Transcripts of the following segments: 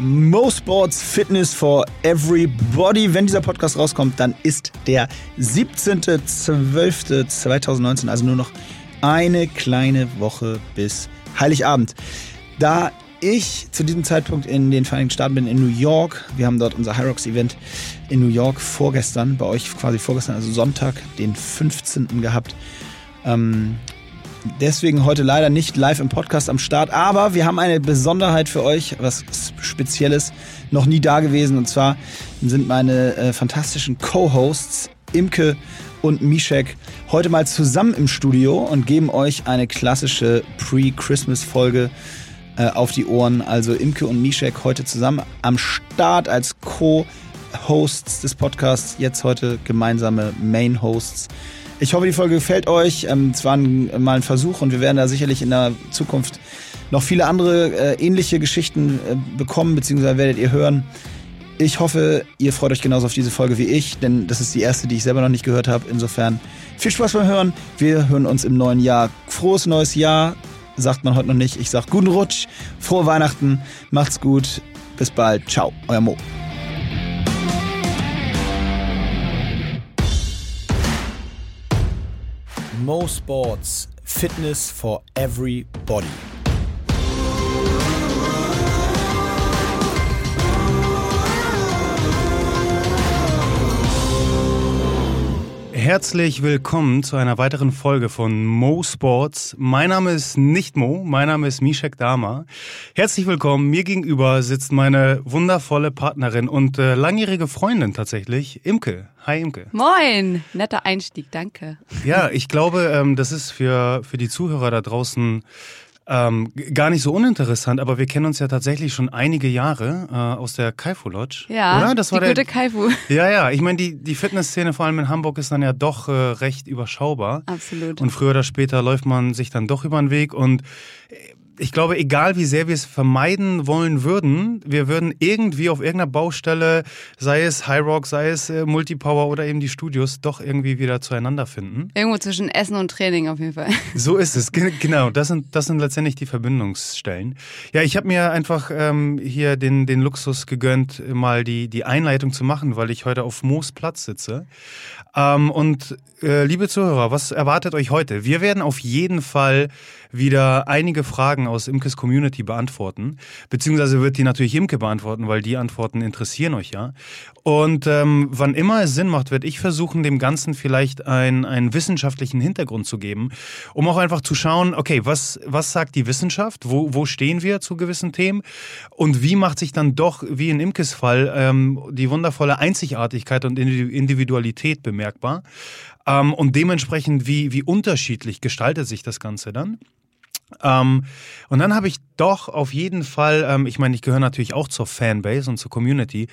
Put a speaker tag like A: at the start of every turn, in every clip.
A: Mo Sports Fitness for Everybody. Wenn dieser Podcast rauskommt, dann ist der 17.12.2019, also nur noch eine kleine Woche bis Heiligabend. Da ich zu diesem Zeitpunkt in den Vereinigten Staaten bin, in New York. Wir haben dort unser Hyrox Event in New York vorgestern, bei euch quasi vorgestern, also Sonntag, den 15. gehabt. Ähm, deswegen heute leider nicht live im Podcast am Start, aber wir haben eine Besonderheit für euch, was Spezielles, noch nie da gewesen. Und zwar sind meine äh, fantastischen Co-Hosts Imke und Mishek heute mal zusammen im Studio und geben euch eine klassische Pre-Christmas-Folge äh, auf die Ohren. Also Imke und Mishek heute zusammen am Start als Co-Hosts des Podcasts, jetzt heute gemeinsame Main-Hosts. Ich hoffe, die Folge gefällt euch. Ähm, es war mal ein Versuch und wir werden da sicherlich in der Zukunft noch viele andere äh, ähnliche Geschichten äh, bekommen, beziehungsweise werdet ihr hören. Ich hoffe, ihr freut euch genauso auf diese Folge wie ich, denn das ist die erste, die ich selber noch nicht gehört habe. Insofern viel Spaß beim Hören. Wir hören uns im neuen Jahr. Frohes neues Jahr, sagt man heute noch nicht. Ich sag guten Rutsch, frohe Weihnachten, macht's gut, bis bald, ciao, euer Mo. Mo Sports Fitness for Everybody.
B: Herzlich willkommen zu einer weiteren Folge von Mo Sports. Mein Name ist nicht Mo, mein Name ist Mishek Dama. Herzlich willkommen. Mir gegenüber sitzt meine wundervolle Partnerin und äh, langjährige Freundin tatsächlich, Imke. Hi Imke.
C: Moin, netter Einstieg, danke.
B: Ja, ich glaube, ähm, das ist für, für die Zuhörer da draußen ähm, gar nicht so uninteressant, aber wir kennen uns ja tatsächlich schon einige Jahre äh, aus der Kaifu Lodge.
C: Ja,
B: oder? Das war
C: die
B: der,
C: gute Kaifu.
B: Ja, ja. Ich meine, die, die Fitnessszene vor allem in Hamburg ist dann ja doch äh, recht überschaubar.
C: Absolut.
B: Und früher oder später läuft man sich dann doch über den Weg und äh, ich glaube, egal wie sehr wir es vermeiden wollen würden, wir würden irgendwie auf irgendeiner Baustelle, sei es High Rock, sei es äh, Multipower oder eben die Studios, doch irgendwie wieder zueinander finden.
C: Irgendwo zwischen Essen und Training auf jeden Fall.
B: So ist es, Ge- genau. Das sind, das sind letztendlich die Verbindungsstellen. Ja, ich habe mir einfach ähm, hier den, den Luxus gegönnt, mal die, die Einleitung zu machen, weil ich heute auf Moos Platz sitze. Ähm, und liebe Zuhörer, was erwartet euch heute? Wir werden auf jeden Fall wieder einige Fragen aus Imkes Community beantworten. Beziehungsweise wird die natürlich Imke beantworten, weil die Antworten interessieren euch ja. Und ähm, wann immer es Sinn macht, werde ich versuchen, dem Ganzen vielleicht ein, einen wissenschaftlichen Hintergrund zu geben, um auch einfach zu schauen, okay, was, was sagt die Wissenschaft? Wo, wo stehen wir zu gewissen Themen? Und wie macht sich dann doch, wie in Imkes Fall, ähm, die wundervolle Einzigartigkeit und Individu- Individualität bemerkbar? Ähm, und dementsprechend, wie, wie unterschiedlich gestaltet sich das Ganze dann? Ähm, und dann habe ich doch auf jeden Fall, ähm, ich meine, ich gehöre natürlich auch zur Fanbase und zur Community,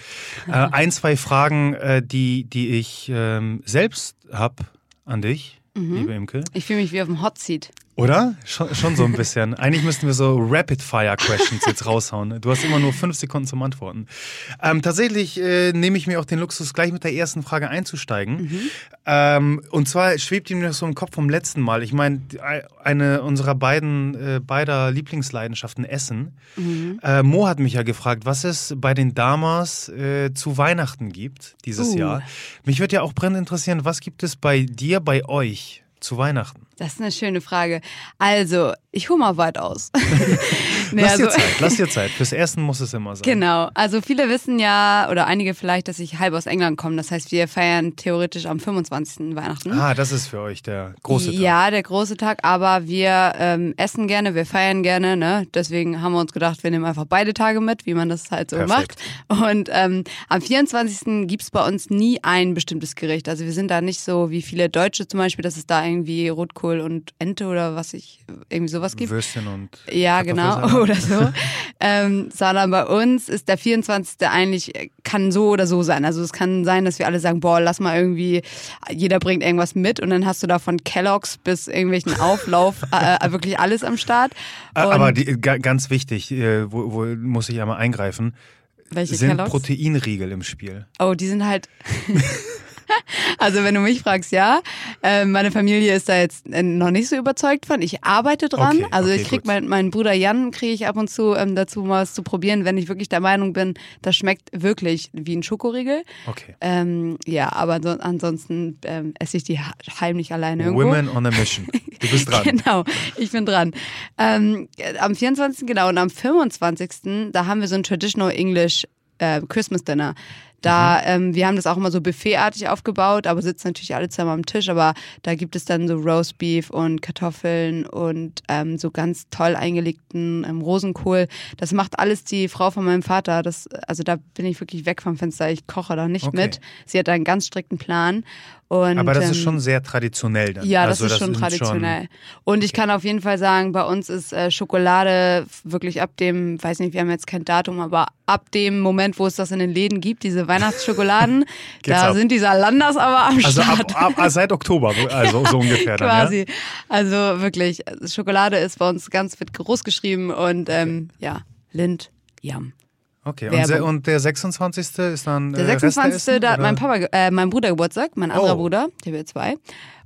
B: äh, ein, zwei Fragen, äh, die, die ich ähm, selbst habe an dich, liebe Imke.
C: Ich fühle mich wie auf dem Hot Seat.
B: Oder? Schon, schon so ein bisschen. Eigentlich müssten wir so Rapid-Fire-Questions jetzt raushauen. Du hast immer nur fünf Sekunden zum Antworten. Ähm, tatsächlich äh, nehme ich mir auch den Luxus, gleich mit der ersten Frage einzusteigen. Ähm, und zwar schwebt ihm noch so im Kopf vom letzten Mal. Ich meine, eine unserer beiden, äh, beider Lieblingsleidenschaften, Essen. Äh, Mo hat mich ja gefragt, was es bei den Damas äh, zu Weihnachten gibt dieses
C: Uh.
B: Jahr. Mich würde ja auch brennend interessieren, was gibt es bei dir, bei euch zu Weihnachten?
C: Das ist eine schöne Frage. Also, ich hole mal weit aus. Nee,
B: Lass dir
C: also-
B: Zeit, lass dir Zeit. Fürs Ersten muss es immer sein.
C: Genau. Also viele wissen ja, oder einige vielleicht, dass ich halb aus England komme. Das heißt, wir feiern theoretisch am 25. Weihnachten.
B: Ah, das ist für euch der große Tag.
C: Ja, der große Tag, aber wir ähm, essen gerne, wir feiern gerne, ne? Deswegen haben wir uns gedacht, wir nehmen einfach beide Tage mit, wie man das halt so
B: Perfekt.
C: macht. Und ähm, am 24. gibt's bei uns nie ein bestimmtes Gericht. Also wir sind da nicht so wie viele Deutsche zum Beispiel, dass es da irgendwie Rotkohl und Ente oder was ich irgendwie sowas gibt.
B: Würstchen und
C: Ja, genau, oder so. ähm, sondern bei uns ist der 24. eigentlich, kann so oder so sein. Also es kann sein, dass wir alle sagen, boah, lass mal irgendwie, jeder bringt irgendwas mit und dann hast du da von Kelloggs bis irgendwelchen Auflauf äh, äh, wirklich alles am Start. Und
B: Aber die, ga- ganz wichtig, äh, wo, wo muss ich einmal eingreifen,
C: welche
B: sind
C: Kelloggs?
B: Proteinriegel im Spiel.
C: Oh, die sind halt, Also wenn du mich fragst, ja. Äh, meine Familie ist da jetzt äh, noch nicht so überzeugt von. Ich arbeite dran.
B: Okay,
C: also
B: okay,
C: ich krieg
B: gut.
C: mein, meinen Bruder Jan kriege ich ab und zu ähm, dazu mal was zu probieren, wenn ich wirklich der Meinung bin, das schmeckt wirklich wie ein Schokoriegel.
B: Okay.
C: Ähm, ja, aber so, ansonsten ähm, esse ich die heimlich alleine irgendwo.
B: Women on a mission. Du bist dran.
C: Genau, ich bin dran. Ähm, am 24. genau und am 25. da haben wir so ein Traditional English äh, Christmas Dinner. Da, ähm, wir haben das auch immer so buffetartig aufgebaut, aber sitzen natürlich alle zusammen am Tisch. Aber da gibt es dann so Roastbeef und Kartoffeln und ähm, so ganz toll eingelegten ähm, Rosenkohl. Das macht alles die Frau von meinem Vater. Das, also da bin ich wirklich weg vom Fenster. Ich koche da nicht
B: Okay.
C: mit. Sie hat einen ganz strikten Plan. Und,
B: Aber das ist
C: ähm,
B: schon sehr traditionell dann.
C: ja, das
B: also,
C: ist schon
B: sind
C: traditionell. Und ich kann auf jeden Fall sagen, bei uns ist äh, Schokolade wirklich ab dem, weiß nicht, wir haben jetzt kein Datum, aber ab dem Moment, wo es das in den Läden gibt, diese Weihnachtsschokoladen, da
B: ab.
C: sind die Salandas aber am
B: Also
C: Start.
B: ab, ab, seit Oktober, also so ungefähr dann,
C: Quasi.
B: ja?
C: Also wirklich, Schokolade ist bei uns ganz fit groß geschrieben und ähm, ja, Lind, Yum.
B: Okay, und, se- und der 26. ist dann
C: Der
B: äh,
C: 26.
B: Resteessen,
C: da hat mein? Papa, äh, mein Bruder Geburtstag, mein anderer
B: Oh.
C: Bruder, der wird zwei.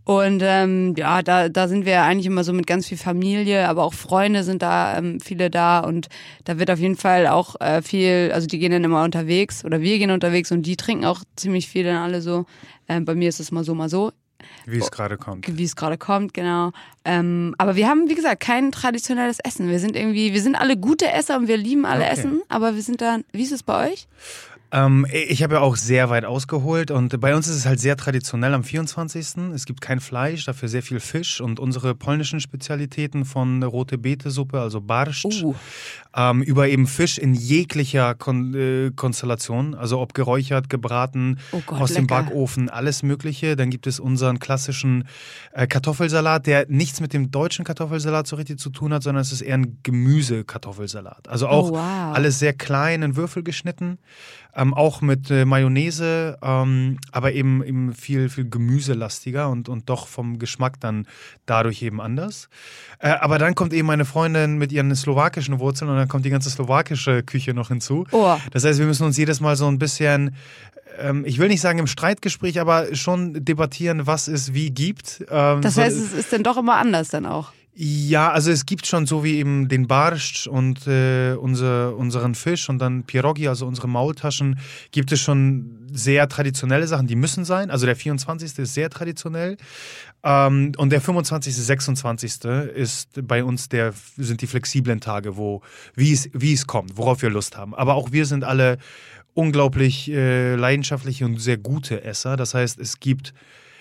C: Und ähm, ja, da, da sind wir eigentlich immer so mit ganz viel Familie, aber auch Freunde sind da, ähm, viele da und da wird auf jeden Fall auch äh, viel, also die gehen dann immer unterwegs oder wir gehen unterwegs und die trinken auch ziemlich viel dann alle so. Ähm, bei mir ist es mal so, mal so,
B: Wie es gerade kommt.
C: wie es gerade kommt, genau. Ähm, aber wir haben, wie gesagt, kein traditionelles Essen. Wir sind irgendwie, wir sind alle gute Esser und wir lieben alle
B: Okay.
C: Essen, aber wir sind da, wie ist es bei euch?
B: Ähm, ich habe ja auch sehr weit ausgeholt und bei uns ist es halt sehr traditionell am 24. Es gibt kein Fleisch, dafür sehr viel Fisch und unsere polnischen Spezialitäten von rote Beete-Suppe, also Barszcz,
C: Uh.
B: Ähm, über eben Fisch in jeglicher Kon äh, Konstellation, also ob geräuchert, gebraten,
C: Oh Gott,
B: aus dem
C: lecker.
B: Backofen, alles Mögliche. Dann gibt es unseren klassischen äh, Kartoffelsalat, der nichts mit dem deutschen Kartoffelsalat so richtig zu tun hat, sondern es ist eher ein Gemüsekartoffelsalat. Also auch
C: Oh, wow.
B: alles sehr klein in Würfel geschnitten, ähm, auch mit äh, Mayonnaise, ähm, aber eben, eben viel, viel gemüselastiger und, und doch vom Geschmack dann dadurch eben anders. Äh, aber dann kommt eben meine Freundin mit ihren slowakischen Wurzeln und dann kommt die ganze slowakische Küche noch hinzu.
C: Oh.
B: Das heißt, wir müssen uns jedes Mal so ein bisschen, ähm, ich will nicht sagen im Streitgespräch, aber schon debattieren, was es wie gibt. Ähm,
C: Das heißt, es ist dann doch immer anders dann auch.
B: ja, also es gibt schon so wie eben den Barszcz und äh, unser, unseren Fisch und dann Pierogi, also unsere Maultaschen, gibt es schon sehr traditionelle Sachen, die müssen sein. Also der 24. ist sehr traditionell ähm, und der 25., 26. ist bei uns der sind die flexiblen Tage, wo wie es wie es kommt, worauf wir Lust haben. Aber auch wir sind alle unglaublich äh, leidenschaftliche und sehr gute Esser. Das heißt, es gibt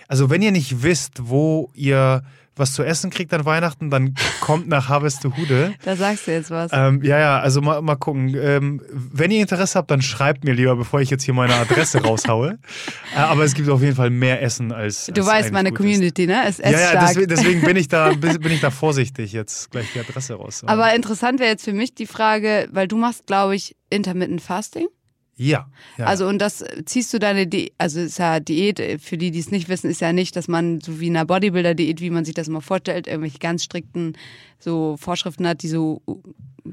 B: also wenn ihr nicht wisst, wo ihr was zu essen kriegt an Weihnachten, dann kommt nach Harvestehude.
C: Da sagst du jetzt was.
B: Ähm, ja, ja, also mal, mal gucken. Ähm, wenn ihr Interesse habt, dann schreibt mir lieber, bevor ich jetzt hier meine Adresse raushaue. Äh, aber es gibt auf jeden Fall mehr Essen als.
C: du
B: als
C: weißt, meine Community, ne? Ist
B: Ist. Ja, ja,
C: essstark.
B: deswegen, deswegen bin ich da, bin ich da vorsichtig, jetzt gleich die Adresse raus.
C: Aber interessant wäre jetzt für mich die Frage, weil du machst, glaube ich, Intermittent Fasting.
B: Ja, ja.
C: Also und das ziehst du deine Diät, also ist ja Diät, äh, für die, die es nicht wissen, ist ja nicht, dass man so wie in einer Bodybuilder-Diät, wie man sich das immer vorstellt, irgendwelche ganz strikten so Vorschriften hat, die so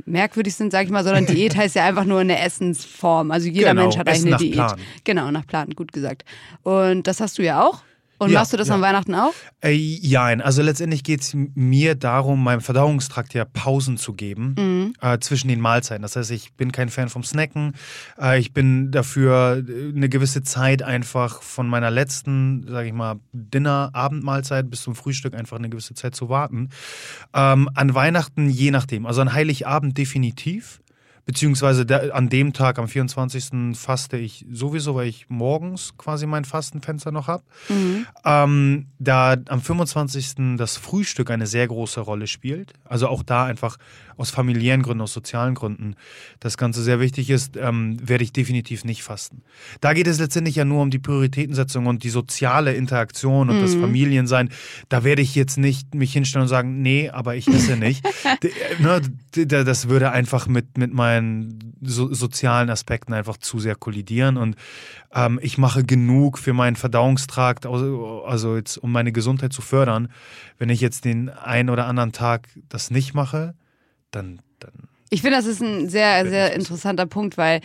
C: merkwürdig sind, sag ich mal, sondern Diät heißt ja einfach nur eine Essensform. Also jeder
B: Genau,
C: Mensch hat
B: Essen
C: eine
B: nach
C: Diät.
B: Plan.
C: Genau, nach Plan, gut gesagt. Und das hast du ja auch. Und
B: Ja,
C: machst du das
B: ja.
C: an Weihnachten auch?
B: Äh, Jein, also letztendlich geht es mir darum, meinem Verdauungstrakt ja Pausen zu geben
C: Mhm.
B: äh, zwischen den Mahlzeiten. Das heißt, ich bin kein Fan vom Snacken. Äh, ich bin dafür äh, eine gewisse Zeit einfach von meiner letzten, sage ich mal, Dinner-Abendmahlzeit bis zum Frühstück einfach eine gewisse Zeit zu warten. Ähm, an Weihnachten je nachdem. Also an Heiligabend definitiv. Beziehungsweise da, an dem Tag, am 24. faste ich sowieso, weil ich morgens quasi mein Fastenfenster noch habe. Ähm, da am 25. das Frühstück eine sehr große Rolle spielt, also auch da einfach aus familiären Gründen, aus sozialen Gründen das Ganze sehr wichtig ist, ähm, werde ich definitiv nicht fasten. Da geht es letztendlich ja nur um die Prioritätensetzung und die soziale Interaktion und das Familiensein. Da werde ich jetzt nicht mich hinstellen und sagen, nee, aber ich esse nicht. Äh, ne, das würde einfach mit, mit meinen so, sozialen Aspekten einfach zu sehr kollidieren und ähm, ich mache genug für meinen Verdauungstrakt, also also jetzt um meine Gesundheit zu fördern. Wenn ich jetzt den einen oder anderen Tag das nicht mache, dann, dann
C: Ich finde, das ist ein sehr, sehr interessanter Punkt, weil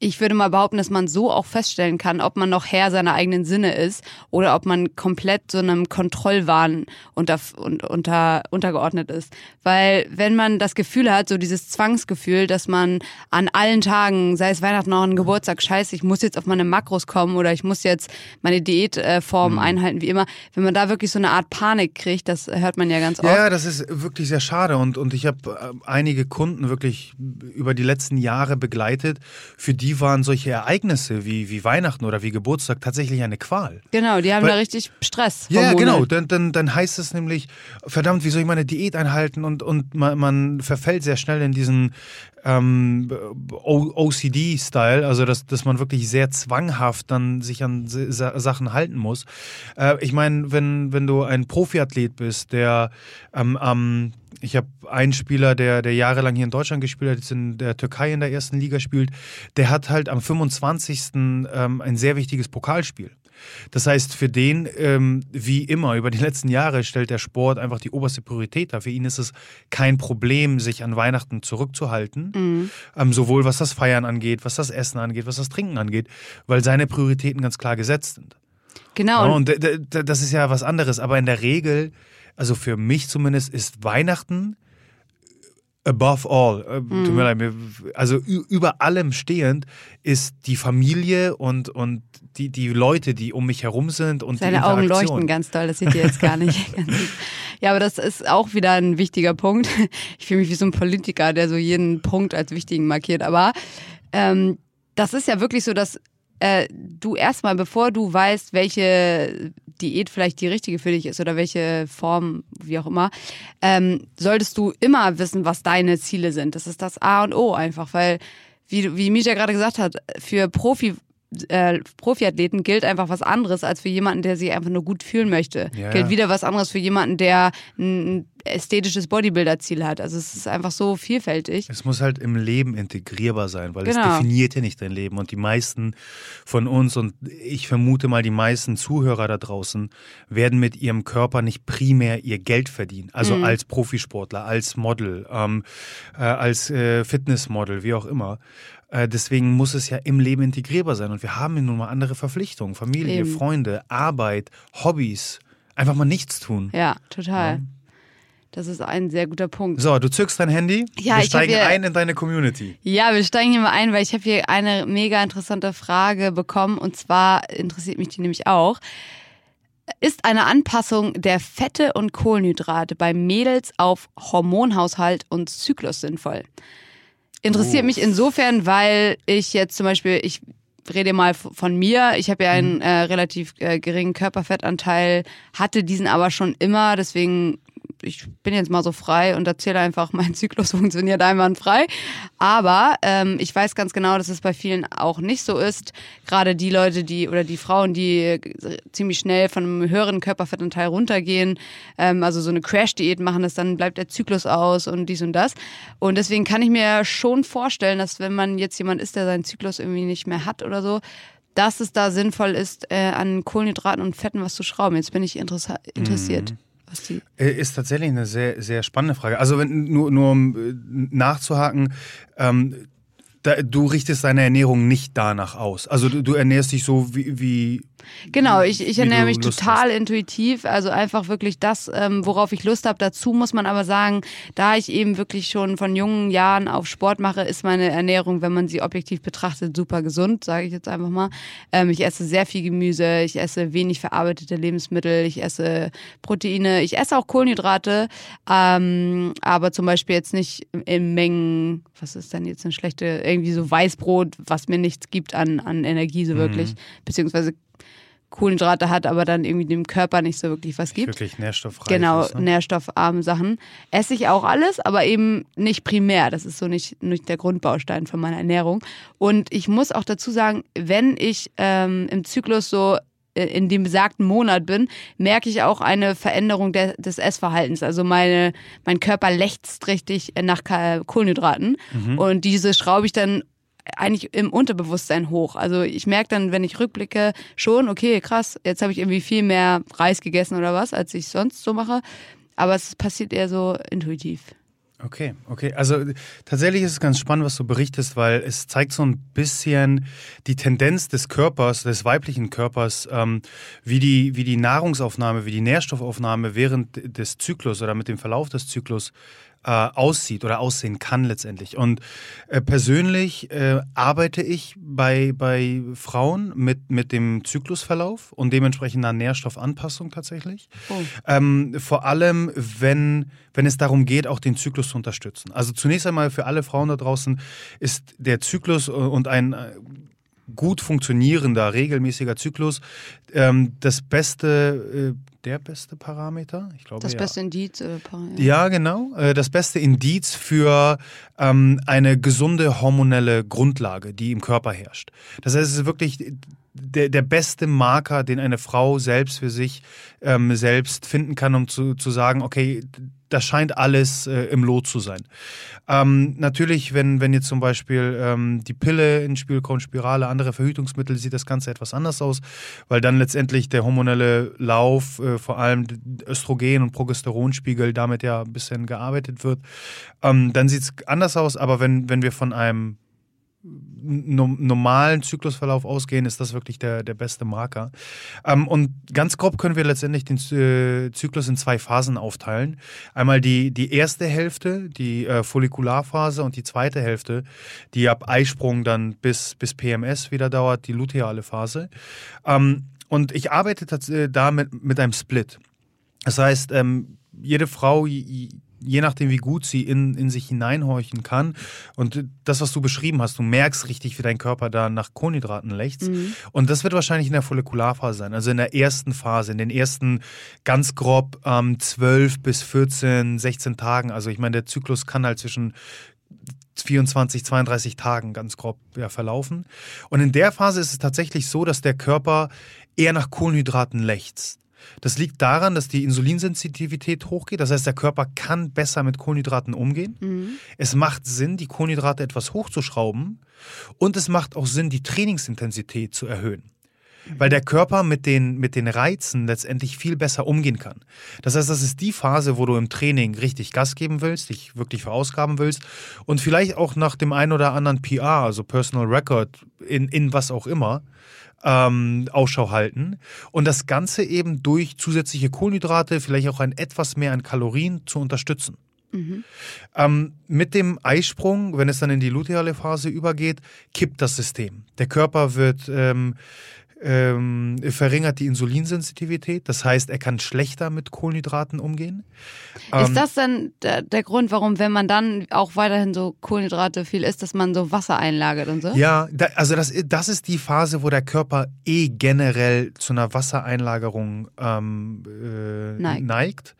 C: Ich würde mal behaupten, dass man so auch feststellen kann, ob man noch Herr seiner eigenen Sinne ist oder ob man komplett so einem Kontrollwahn unter, unter, untergeordnet ist. Weil wenn man das Gefühl hat, so dieses Zwangsgefühl, dass man an allen Tagen, sei es Weihnachten noch ein Geburtstag, scheiße, ich muss jetzt auf meine Makros kommen oder ich muss jetzt meine Diätform mhm. einhalten, wie immer. Wenn man da wirklich so eine Art Panik kriegt, das hört man ja ganz oft.
B: Ja, das ist wirklich sehr schade und, und ich habe äh, einige Kunden wirklich über die letzten Jahre begleitet, für die die waren solche Ereignisse wie, wie Weihnachten oder wie Geburtstag tatsächlich eine Qual.
C: Genau, die haben Weil, da richtig Stress.
B: Ja, genau. Dann, dann, dann heißt es nämlich, verdammt, wie soll ich meine Diät einhalten? Und, und man, man verfällt sehr schnell in diesen ähm, OCD-Style, also dass, dass man wirklich sehr zwanghaft dann sich an Sachen halten muss. Äh, ich meine, wenn, wenn du ein Profiathlet bist, der ähm, ähm, ich habe einen Spieler, der, der jahrelang hier in Deutschland gespielt hat, jetzt in der Türkei in der ersten Liga spielt, der hat halt am 25. Ähm, ein sehr wichtiges Pokalspiel. Das heißt, für den, ähm, wie immer, über die letzten Jahre stellt der Sport einfach die oberste Priorität dar. Für ihn ist es kein Problem, sich an Weihnachten zurückzuhalten, mhm. ähm, sowohl was das Feiern angeht, was das Essen angeht, was das Trinken angeht, weil seine Prioritäten ganz klar gesetzt sind.
C: Genau.
B: Ja, und das ist ja was anderes, aber in der Regel, also für mich zumindest, ist Weihnachten above all, äh, mhm. tut mir leid, also über allem stehend ist die Familie und, und die, die Leute, die um mich herum sind und
C: Seine
B: die
C: Augen leuchten ganz doll, das seht ihr jetzt gar nicht. ja, aber das ist auch wieder ein wichtiger Punkt. Ich fühle mich wie so ein Politiker, der so jeden Punkt als wichtigen markiert. Aber ähm, das ist ja wirklich so, dass äh, du erstmal, bevor du weißt, welche Diät vielleicht die richtige für dich ist oder welche Form, wie auch immer, ähm, solltest du immer wissen, was deine Ziele sind. Das ist das A und O einfach, weil, wie, wie Misha gerade gesagt hat, für Profi äh, Profiathleten gilt einfach was anderes als für jemanden, der sich einfach nur gut fühlen möchte. Ja, gilt wieder was anderes für jemanden, der ein ästhetisches Bodybuilder-Ziel hat. Also es ist einfach so vielfältig.
B: Es muss halt im Leben integrierbar sein, weil genau. es definiert ja nicht dein Leben. Und die meisten von uns und ich vermute mal die meisten Zuhörer da draußen werden mit ihrem Körper nicht primär ihr Geld verdienen. Also mhm. als Profisportler, als Model, ähm, äh, als äh, Fitnessmodel, wie auch immer. Äh, deswegen muss es ja im Leben integrierbar sein. Und wir haben ja nun mal andere Verpflichtungen. Familie, Eben. Freunde, Arbeit, Hobbys. Einfach mal nichts tun.
C: Ja, total. Ja. Das ist ein sehr guter Punkt.
B: So, du zückst dein Handy. Ja, wir steigen hier, ein in deine Community.
C: Ja, wir steigen hier mal ein, weil ich habe hier eine mega interessante Frage bekommen. Und zwar interessiert mich die nämlich auch. Ist eine Anpassung der Fette und Kohlenhydrate bei Mädels auf Hormonhaushalt und Zyklus sinnvoll? Interessiert oh. mich insofern, weil ich jetzt zum Beispiel, ich rede mal von mir. Ich habe ja einen mhm. äh, relativ äh, geringen Körperfettanteil, hatte diesen aber schon immer. Deswegen ich bin jetzt mal so frei und erzähle einfach, mein Zyklus funktioniert einwandfrei. Aber ähm, ich weiß ganz genau, dass es bei vielen auch nicht so ist. Gerade die Leute, die oder die Frauen, die ziemlich schnell von einem höheren Körperfettanteil runtergehen, ähm, also so eine Crash-Diät machen, das dann bleibt der Zyklus aus und dies und das. Und deswegen kann ich mir schon vorstellen, dass wenn man jetzt jemand ist, der seinen Zyklus irgendwie nicht mehr hat oder so, dass es da sinnvoll ist, äh, an Kohlenhydraten und Fetten was zu schrauben. Jetzt bin ich interessiert. Mhm.
B: Was die äh, ist tatsächlich eine sehr, sehr spannende Frage. Also wenn, nur, nur um äh, nachzuhaken, ähm, da, du richtest deine Ernährung nicht danach aus. Also du, du ernährst dich so wie, wie
C: Genau, ich, ich ernähre mich Lust total hast. intuitiv, also einfach wirklich das, ähm, worauf ich Lust habe. Dazu muss man aber sagen, da ich eben wirklich schon von jungen Jahren auf Sport mache, ist meine Ernährung, wenn man sie objektiv betrachtet, super gesund, sage ich jetzt einfach mal. Ähm, ich esse sehr viel Gemüse, ich esse wenig verarbeitete Lebensmittel, ich esse Proteine, ich esse auch Kohlenhydrate, ähm, aber zum Beispiel jetzt nicht in Mengen, was ist denn jetzt eine schlechte, irgendwie so Weißbrot, was mir nichts gibt an, an Energie so wirklich, mhm. beziehungsweise Kohlenhydrate hat, aber dann irgendwie dem Körper nicht so wirklich was gibt.
B: Wirklich nährstoffreich.
C: Genau, ist, ne? nährstoffarme Sachen. Esse ich auch alles, aber eben nicht primär. Das ist so nicht, nicht der Grundbaustein von meiner Ernährung. Und ich muss auch dazu sagen, wenn ich ähm, im Zyklus so äh, in dem besagten Monat bin, merke ich auch eine Veränderung de des Essverhaltens. Also meine, mein Körper lechzt richtig nach Kohlenhydraten. Mhm. Und diese schraube ich dann eigentlich im Unterbewusstsein hoch. Also ich merke dann, wenn ich rückblicke, schon, okay, krass, jetzt habe ich irgendwie viel mehr Reis gegessen oder was, als ich sonst so mache. Aber es passiert eher so intuitiv.
B: Okay, okay. Also tatsächlich ist es ganz spannend, was du berichtest, weil es zeigt so ein bisschen die Tendenz des Körpers, des weiblichen Körpers, ähm, wie, die, wie die Nahrungsaufnahme, wie die Nährstoffaufnahme während des Zyklus oder mit dem Verlauf des Zyklus äh, aussieht oder aussehen kann letztendlich. Und äh, persönlich äh, arbeite ich bei, bei Frauen mit, mit dem Zyklusverlauf und dementsprechend einer Nährstoffanpassung tatsächlich. Oh. Ähm, vor allem, wenn, wenn es darum geht, auch den Zyklus zu unterstützen. Also zunächst einmal für alle Frauen da draußen ist der Zyklus und ein äh, gut funktionierender, regelmäßiger Zyklus ähm, das beste, äh, der beste Parameter? Ich glaube,
C: das
B: ja.
C: beste Indiz. Äh,
B: ja. genau. Äh, das beste Indiz für ähm, eine gesunde hormonelle Grundlage, die im Körper herrscht. Das heißt, es ist wirklich der, der beste Marker, den eine Frau selbst für sich ähm, selbst finden kann, um zu, zu sagen, okay, das scheint alles äh, im Lot zu sein. Ähm, natürlich, wenn, wenn jetzt zum Beispiel ähm, die Pille ins Spiel kommt, Spirale, andere Verhütungsmittel, sieht das Ganze etwas anders aus, weil dann letztendlich der hormonelle Lauf, äh, vor allem Östrogen- und Progesteronspiegel, damit ja ein bisschen gearbeitet wird. Ähm, dann sieht es anders aus, aber wenn, wenn wir von einem normalen Zyklusverlauf ausgehen, ist das wirklich der, der beste Marker. Ähm, und ganz grob können wir letztendlich den äh, Zyklus in zwei Phasen aufteilen. Einmal die, die erste Hälfte, die äh, Follikularphase und die zweite Hälfte, die ab Eisprung dann bis, bis PMS wieder dauert, die luteale Phase. Ähm, und ich arbeite äh, da mit, mit einem Split. Das heißt, ähm, jede Frau, je nachdem, wie gut sie in, in sich hineinhorchen kann. Und das, was du beschrieben hast, du merkst richtig, wie dein Körper da nach Kohlenhydraten lechzt. Mhm. Und das wird wahrscheinlich in der Follikularphase sein, also in der ersten Phase, in den ersten ganz grob ähm, 12 bis 14, 16 Tagen. Also ich meine, der Zyklus kann halt zwischen 24, 32 Tagen ganz grob ja, verlaufen. Und in der Phase ist es tatsächlich so, dass der Körper eher nach Kohlenhydraten lechzt. Das liegt daran, dass die Insulinsensitivität hochgeht. Das heißt, der Körper kann besser mit Kohlenhydraten umgehen. Mhm. Es macht Sinn, die Kohlenhydrate etwas hochzuschrauben. Und es macht auch Sinn, die Trainingsintensität zu erhöhen. Weil der Körper mit den, mit den Reizen letztendlich viel besser umgehen kann. Das heißt, das ist die Phase, wo du im Training richtig Gas geben willst, dich wirklich verausgaben willst und vielleicht auch nach dem einen oder anderen PR, also Personal Record, in, in was auch immer, ähm, Ausschau halten und das Ganze eben durch zusätzliche Kohlenhydrate, vielleicht auch ein etwas mehr an Kalorien zu unterstützen. Mhm. Ähm, mit dem Eisprung, wenn es dann in die luteale Phase übergeht, kippt das System. Der Körper wird ähm, ähm, verringert die Insulinsensitivität. Das heißt, er kann schlechter mit Kohlenhydraten umgehen.
C: Ist ähm, das dann der, der, Grund, warum, wenn man dann auch weiterhin so Kohlenhydrate viel isst, dass man so Wasser einlagert und so?
B: Ja, da, also das, das ist die Phase, wo der Körper eh generell zu einer Wassereinlagerung ähm, äh, neigt. neigt.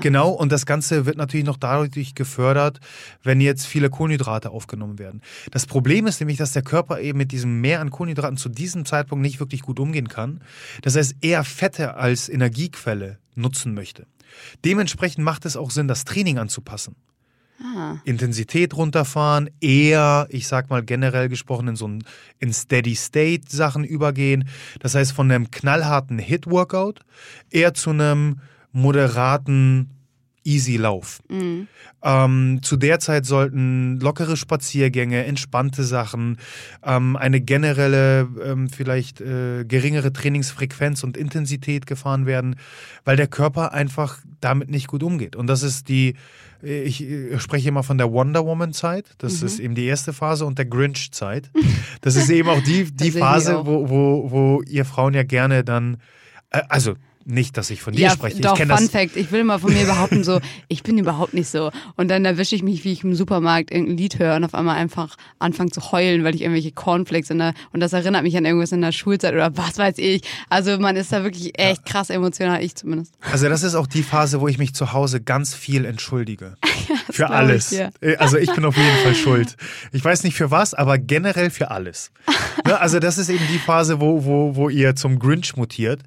B: Genau, und das Ganze wird natürlich noch dadurch gefördert, wenn jetzt viele Kohlenhydrate aufgenommen werden. Das Problem ist nämlich, dass der Körper eben mit diesem Mehr an Kohlenhydraten zu diesem Zeitpunkt nicht wirklich gut umgehen kann. Das heißt, eher Fette als Energiequelle nutzen möchte. Dementsprechend macht es auch Sinn, das Training anzupassen. Ah. Intensität runterfahren, eher, ich sag mal generell gesprochen, in so ein in Steady State Sachen übergehen. Das heißt, von einem knallharten Hit-Workout eher zu einem moderaten Easy-Lauf. Mhm. Ähm, zu der Zeit sollten lockere Spaziergänge, entspannte Sachen, ähm, eine generelle, ähm, vielleicht äh, geringere Trainingsfrequenz und Intensität gefahren werden, weil der Körper einfach damit nicht gut umgeht. Und das ist die, ich, ich spreche immer von der Wonder Woman-Zeit, das mhm. ist eben die erste Phase, und der Grinch-Zeit. Das ist eben auch die, die Phase, wo, wo, wo ihr Frauen ja gerne dann, äh, also nicht, dass ich von dir ja, spreche.
C: Doch,
B: ich
C: Fun das. Fact. Ich will immer von mir behaupten, so, ich bin überhaupt nicht so. Und dann erwische ich mich, wie ich im Supermarkt irgendein Lied höre und auf einmal einfach anfange zu heulen, weil ich irgendwelche Cornflakes in der, und das erinnert mich an irgendwas in der Schulzeit oder was weiß ich. Also man ist da wirklich echt krass emotional, ich zumindest.
B: Also das ist auch die Phase, wo ich mich zu Hause ganz viel entschuldige. für alles. Ich. Äh, also ich bin auf jeden Fall schuld. Ich weiß nicht für was, aber generell für alles. Ne, also das ist eben die Phase, wo, wo, wo ihr zum Grinch mutiert.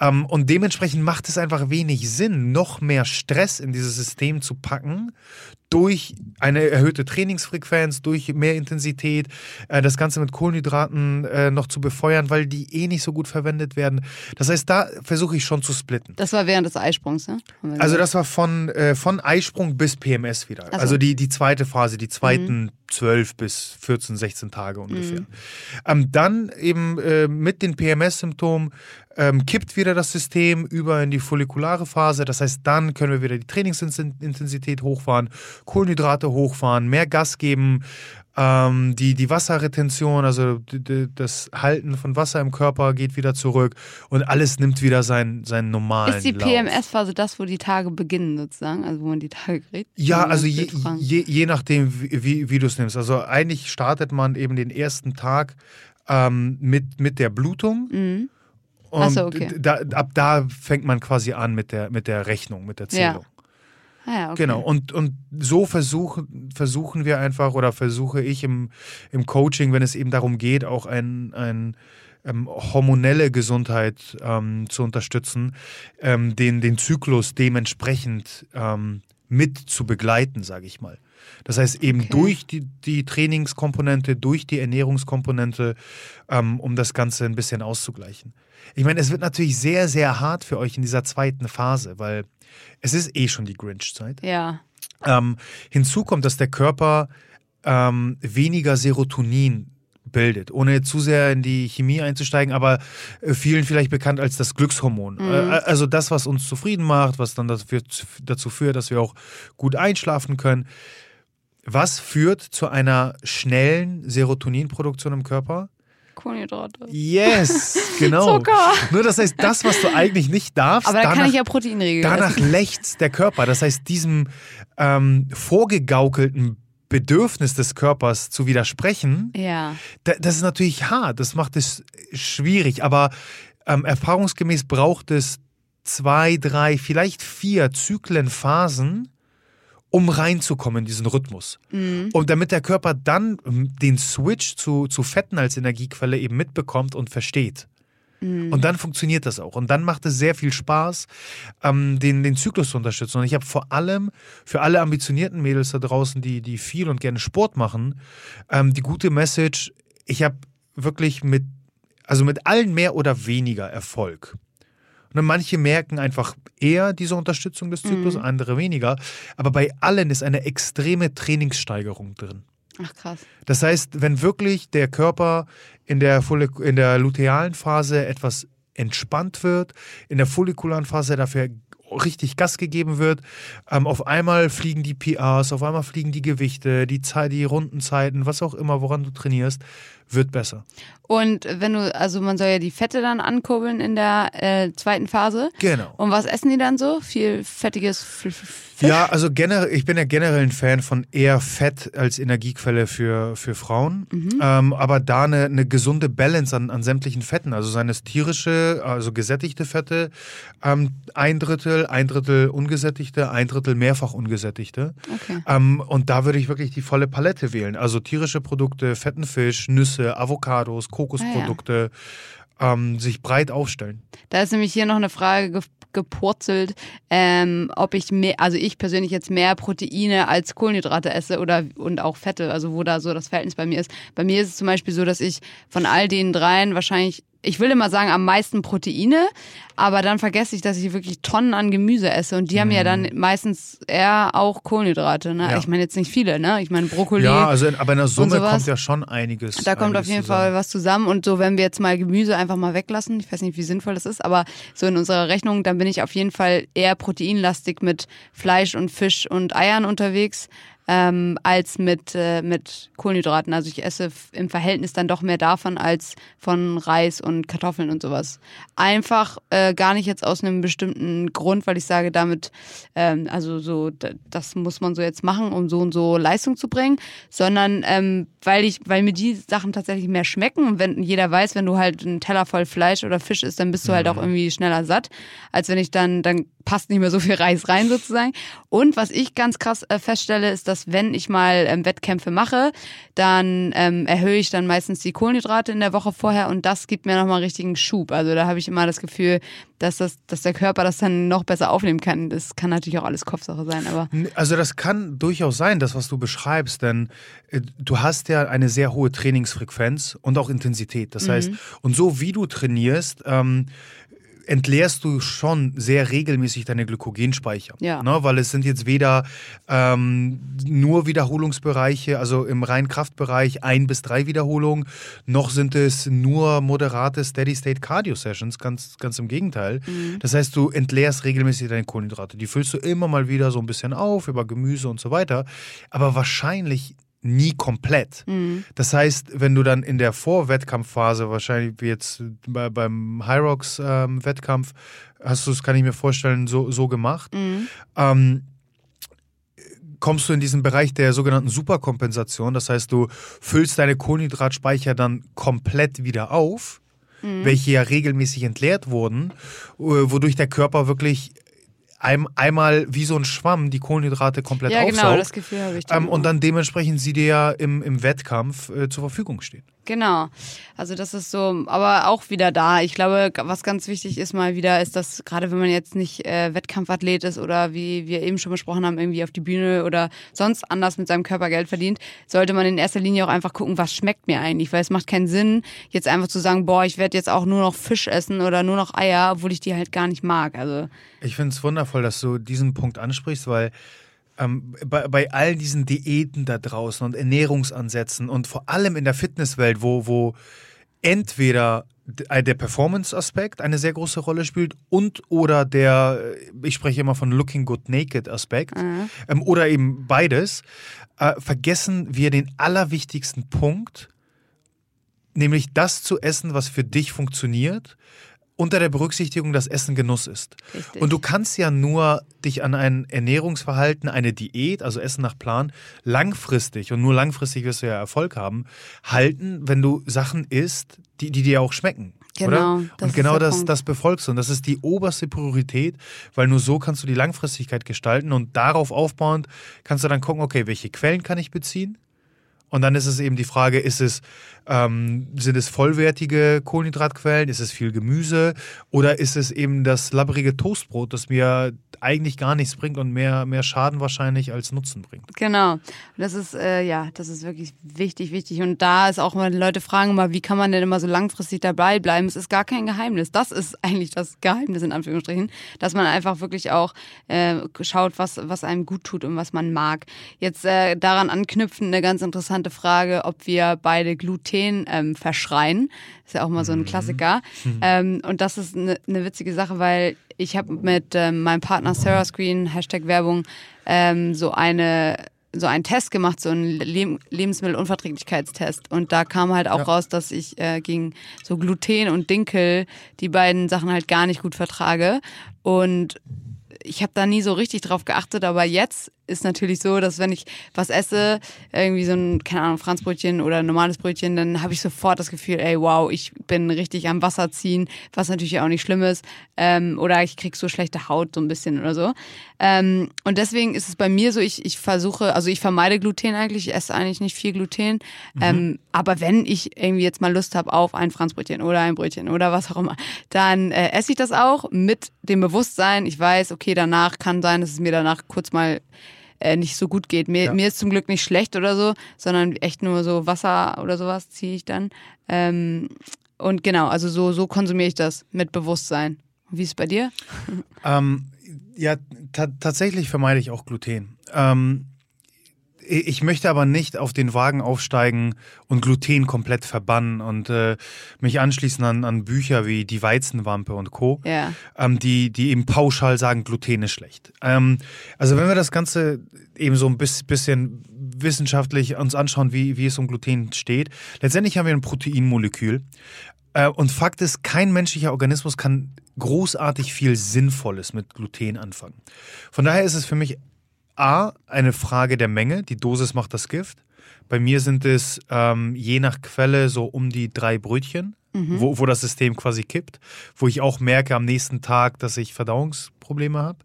B: Ähm, und dementsprechend macht es einfach wenig Sinn, noch mehr Stress in dieses System zu packen durch eine erhöhte Trainingsfrequenz, durch mehr Intensität, äh, das Ganze mit Kohlenhydraten äh, noch zu befeuern, weil die eh nicht so gut verwendet werden. Das heißt, da versuche ich schon zu splitten.
C: Das war während des Eisprungs, ne?
B: Also das war von, äh, von Eisprung bis PMS wieder.
C: so.
B: Also die, die zweite Phase, die zweiten 12 bis 14, 16 Tage ungefähr. Ähm, dann eben äh, mit den PMS-Symptomen ähm, kippt wieder das System über in die follikulare Phase. Das heißt, dann können wir wieder die Trainingsintensität hochfahren, Kohlenhydrate hochfahren, mehr Gas geben, ähm, die, die Wasserretention, also das Halten von Wasser im Körper geht wieder zurück und alles nimmt wieder seinen, seinen normalen
C: Ist die. PMS-Phase das, wo die Tage beginnen sozusagen? Also wo man die Tage kriegt?
B: Ja, also je, je, je nachdem, wie, wie, wie du es nimmst. Also eigentlich startet man eben den ersten Tag ähm, mit, mit der Blutung.
C: Mhm.
B: Und
C: so, okay.
B: da, ab da fängt man quasi an mit der, mit der Rechnung, mit der
C: Ja.
B: Zählung.
C: Ah, ja, okay.
B: Genau. Und, und so versuchen, versuchen wir einfach oder versuche ich im, im Coaching, wenn es eben darum geht, auch ein, ein ähm, hormonelle Gesundheit ähm, zu unterstützen, ähm, den, den Zyklus dementsprechend ähm, mit zu begleiten, sage ich mal. Das heißt eben
C: Okay.
B: durch die, die Trainingskomponente, durch die Ernährungskomponente, ähm, um das Ganze ein bisschen auszugleichen. Ich meine, es wird natürlich sehr, sehr hart für euch in dieser zweiten Phase, weil es ist eh schon die Grinch-Zeit.
C: Ja.
B: Ähm, hinzu kommt, dass der Körper ähm, weniger Serotonin bildet, ohne zu sehr in die Chemie einzusteigen, aber äh, vielen vielleicht bekannt als das Glückshormon. Äh, also das, was uns zufrieden macht, was dann dafür, dazu führt, dass wir auch gut einschlafen können. Was führt zu einer schnellen Serotoninproduktion im Körper?
C: Kohlenhydrate.
B: Yes, genau.
C: Zucker.
B: Nur das heißt, das, was du eigentlich nicht darfst,
C: Aber da kann
B: danach
C: ich ja Proteinriegel
B: Danach
C: essen.
B: lechzt der Körper. Das heißt, diesem ähm, vorgegaukelten Bedürfnis des Körpers zu widersprechen,
C: Ja.
B: da, das ist natürlich hart. Das macht es schwierig. Aber ähm, erfahrungsgemäß braucht es zwei, drei, vielleicht vier Zyklen, Phasen, um reinzukommen in diesen Rhythmus. Und damit der Körper dann ähm, den Switch zu, zu Fetten als Energiequelle eben mitbekommt und versteht. Und dann funktioniert das auch. Und dann macht es sehr viel Spaß, ähm, den, den Zyklus zu unterstützen. Und ich habe vor allem für alle ambitionierten Mädels da draußen, die, die viel und gerne Sport machen, ähm, die gute Message, ich habe wirklich mit, also mit allen mehr oder weniger Erfolg. Und dann manche merken einfach eher diese Unterstützung des Zyklus, andere weniger. Aber bei allen ist eine extreme Trainingssteigerung drin.
C: Ach krass.
B: Das heißt, wenn wirklich der Körper in der, Follik- in der lutealen Phase etwas entspannt wird, in der follikularen Phase dafür richtig Gas gegeben wird, ähm, auf einmal fliegen die PRs, auf einmal fliegen die Gewichte, die, Zeit, die Rundenzeiten, was auch immer, woran du trainierst, wird besser.
C: Und wenn du, also man soll ja die Fette dann ankurbeln in der äh, zweiten Phase.
B: Genau.
C: Und was essen die dann so? Viel fettiges Fisch?
B: Ja, also generell, ich bin ja generell ein Fan von eher Fett als Energiequelle für, für Frauen. Ähm, aber da eine, eine gesunde Balance an, an sämtlichen Fetten, also seien es tierische, also gesättigte Fette, ähm, ein Drittel, ein Drittel ungesättigte, ein Drittel mehrfach ungesättigte.
C: Okay.
B: Ähm, und da würde ich wirklich die volle Palette wählen. Also tierische Produkte, fetten Fisch, Nüsse, Avocados, Kokosprodukte, ähm, sich breit aufstellen.
C: Da ist nämlich hier noch eine Frage ge gepurzelt, ähm, ob ich mehr, also ich persönlich jetzt mehr Proteine als Kohlenhydrate esse oder und auch Fette, also wo da so das Verhältnis bei mir ist. Bei mir ist es zum Beispiel so, dass ich von all den dreien wahrscheinlich, ich will immer sagen, am meisten Proteine, aber dann vergesse ich, dass ich wirklich Tonnen an Gemüse esse und die haben ja dann meistens eher auch Kohlenhydrate. Ne?
B: Mhm. Ja.
C: Ich meine jetzt nicht viele, ne? Ich meine Brokkoli.
B: Ja, also in, aber in der Summe kommt ja schon einiges.
C: Da kommt auf
B: einiges
C: jeden
B: zusammen.
C: Fall was zusammen. Und so, wenn wir jetzt mal Gemüse einfach mal weglassen, ich weiß nicht, wie sinnvoll das ist, aber so in unserer Rechnung, dann bin ich auf jeden Fall eher proteinlastig mit Fleisch und Fisch und Eiern unterwegs. Ähm, als mit, äh, mit Kohlenhydraten. Also ich esse im Verhältnis dann doch mehr davon als von Reis und Kartoffeln und sowas. Einfach äh, gar nicht jetzt aus einem bestimmten Grund, weil ich sage, damit, ähm, also so, das muss man so jetzt machen, um so und so Leistung zu bringen, sondern ähm, weil ich, weil mir die Sachen tatsächlich mehr schmecken und wenn jeder weiß, wenn du halt einen Teller voll Fleisch oder Fisch isst, dann bist du halt auch irgendwie schneller satt, als wenn ich dann, dann passt nicht mehr so viel Reis rein sozusagen. Und was ich ganz krass äh, feststelle, ist, dass wenn ich mal ähm, Wettkämpfe mache, dann ähm, erhöhe ich dann meistens die Kohlenhydrate in der Woche vorher und das gibt mir nochmal richtigen Schub. Also da habe ich immer das Gefühl, dass, das, dass der Körper das dann noch besser aufnehmen kann. Das kann natürlich auch alles Kopfsache sein, aber.
B: Also das kann durchaus sein, das, was du beschreibst, denn äh, du hast ja eine sehr hohe Trainingsfrequenz und auch Intensität. Das mhm. heißt, und so wie du trainierst, ähm, entleerst du schon sehr regelmäßig deine Glykogenspeicher.
C: Ja.
B: Ne? Weil es sind jetzt weder ähm, nur Wiederholungsbereiche, also im reinen Kraftbereich ein bis drei Wiederholungen, noch sind es nur moderate Steady-State-Cardio-Sessions, ganz, ganz im Gegenteil. Mhm. Das heißt, du entleerst regelmäßig deine Kohlenhydrate. Die füllst du immer mal wieder so ein bisschen auf über Gemüse und so weiter. Aber wahrscheinlich nie komplett. Mhm. Das heißt, wenn du dann in der Vorwettkampfphase, wahrscheinlich wie jetzt bei, beim Hyrox-Wettkampf, ähm, hast du es, kann ich mir vorstellen, so, so gemacht, mhm. ähm, kommst du in diesen Bereich der sogenannten Superkompensation. Das heißt, du füllst deine Kohlenhydratspeicher dann komplett wieder auf. Mhm. welche ja regelmäßig entleert wurden, wodurch der Körper wirklich ein, einmal wie so ein Schwamm die Kohlenhydrate komplett ja, aufsaugt.
C: Genau, das Gefühl habe ich.
B: Ähm, und dann dementsprechend sie dir ja im, im Wettkampf äh, zur Verfügung stehen.
C: Genau. Also das ist so, aber auch wieder da. Ich glaube, was ganz wichtig ist mal wieder, ist, dass gerade wenn man jetzt nicht äh, Wettkampfathlet ist oder wie wir eben schon besprochen haben, irgendwie auf die Bühne oder sonst anders mit seinem Körper Geld verdient, sollte man in erster Linie auch einfach gucken, was schmeckt mir eigentlich. Weil es macht keinen Sinn, jetzt einfach zu sagen, boah, ich werde jetzt auch nur noch Fisch essen oder nur noch Eier, obwohl ich die halt gar nicht mag. Also
B: ich finde es wundervoll, dass du diesen Punkt ansprichst, weil ähm, bei, bei all diesen Diäten da draußen und Ernährungsansätzen und vor allem in der Fitnesswelt, wo, wo entweder äh, der Performance-Aspekt eine sehr große Rolle spielt und oder der, ich spreche immer von Looking Good Naked-Aspekt mhm. ähm, oder eben beides, äh, vergessen wir den allerwichtigsten Punkt, nämlich das zu essen, was für dich funktioniert unter der Berücksichtigung, dass Essen Genuss ist. Richtig. Und du kannst ja nur dich an ein Ernährungsverhalten, eine Diät, also Essen nach Plan, langfristig, und nur langfristig wirst du ja Erfolg haben, halten, wenn du Sachen isst, die, die dir auch schmecken.
C: Genau.
B: Oder? und genau das, das befolgst du. Und das ist die oberste Priorität, weil nur so kannst du die Langfristigkeit gestalten und darauf aufbauend kannst du dann gucken, okay, welche Quellen kann ich beziehen? Und dann ist es eben die Frage, ist es, ähm, sind es vollwertige Kohlenhydratquellen, ist es viel Gemüse oder ist es eben das labbrige Toastbrot, das mir eigentlich gar nichts bringt und mehr, mehr Schaden wahrscheinlich als Nutzen bringt.
C: Genau. Das ist, äh, ja, das ist wirklich wichtig, wichtig. Und da ist auch die Leute fragen immer, wie kann man denn immer so langfristig dabei bleiben? Es ist gar kein Geheimnis. Das ist eigentlich das Geheimnis in Anführungsstrichen, dass man einfach wirklich auch äh, schaut, was, was einem gut tut und was man mag. Jetzt äh, daran anknüpfen, eine ganz interessante Frage, ob wir beide Gluten ähm, verschreien. Ist ja auch mal so ein mhm. Klassiker. Mhm. Ähm, und das ist eine ne witzige Sache, weil ich habe mit ähm, meinem Partner Sarah Screen, Hashtag Werbung, ähm, so eine so einen Test gemacht, so einen Le Lebensmittelunverträglichkeitstest. Und da kam halt auch ja. raus, dass ich äh, gegen so Gluten und Dinkel die beiden Sachen halt gar nicht gut vertrage. Und ich habe da nie so richtig drauf geachtet, aber jetzt ist natürlich so, dass wenn ich was esse, irgendwie so ein, keine Ahnung, Franzbrötchen oder ein normales Brötchen, dann habe ich sofort das Gefühl, ey, wow, ich bin richtig am Wasser ziehen, was natürlich auch nicht schlimm ist. Ähm, oder ich krieg so schlechte Haut so ein bisschen oder so. Ähm, und deswegen ist es bei mir so, ich, ich versuche, also ich vermeide Gluten eigentlich, ich esse eigentlich nicht viel Gluten. Mhm. Ähm, aber wenn ich irgendwie jetzt mal Lust habe auf ein Franzbrötchen oder ein Brötchen oder was auch immer, dann äh, esse ich das auch mit dem Bewusstsein, ich weiß, okay, danach kann sein, dass es mir danach kurz mal äh, nicht so gut geht. Mir, ja. mir ist zum Glück nicht schlecht oder so, sondern echt nur so Wasser oder sowas ziehe ich dann. Ähm, und genau, also so, so konsumiere ich das mit Bewusstsein. Wie ist es bei dir?
B: Ähm, ja, tatsächlich vermeide ich auch Gluten. Ähm, ich möchte aber nicht auf den Wagen aufsteigen und Gluten komplett verbannen und äh, mich anschließen an, an Bücher wie Die Weizenwampe und Co.,
C: ja.
B: ähm, die, die eben pauschal sagen, Gluten ist schlecht. Ähm, also wenn wir das Ganze eben so ein bisschen wissenschaftlich uns anschauen, wie, wie es um Gluten steht, letztendlich haben wir ein Proteinmolekül. Äh, und Fakt ist, kein menschlicher Organismus kann großartig viel Sinnvolles mit Gluten anfangen. Von daher ist es für mich A, eine Frage der Menge, die Dosis macht das Gift. Bei mir sind es ähm, je nach Quelle so um die drei Brötchen,
C: Mhm.
B: wo, wo das System quasi kippt, wo ich auch merke am nächsten Tag, dass ich Verdauungsprobleme habe.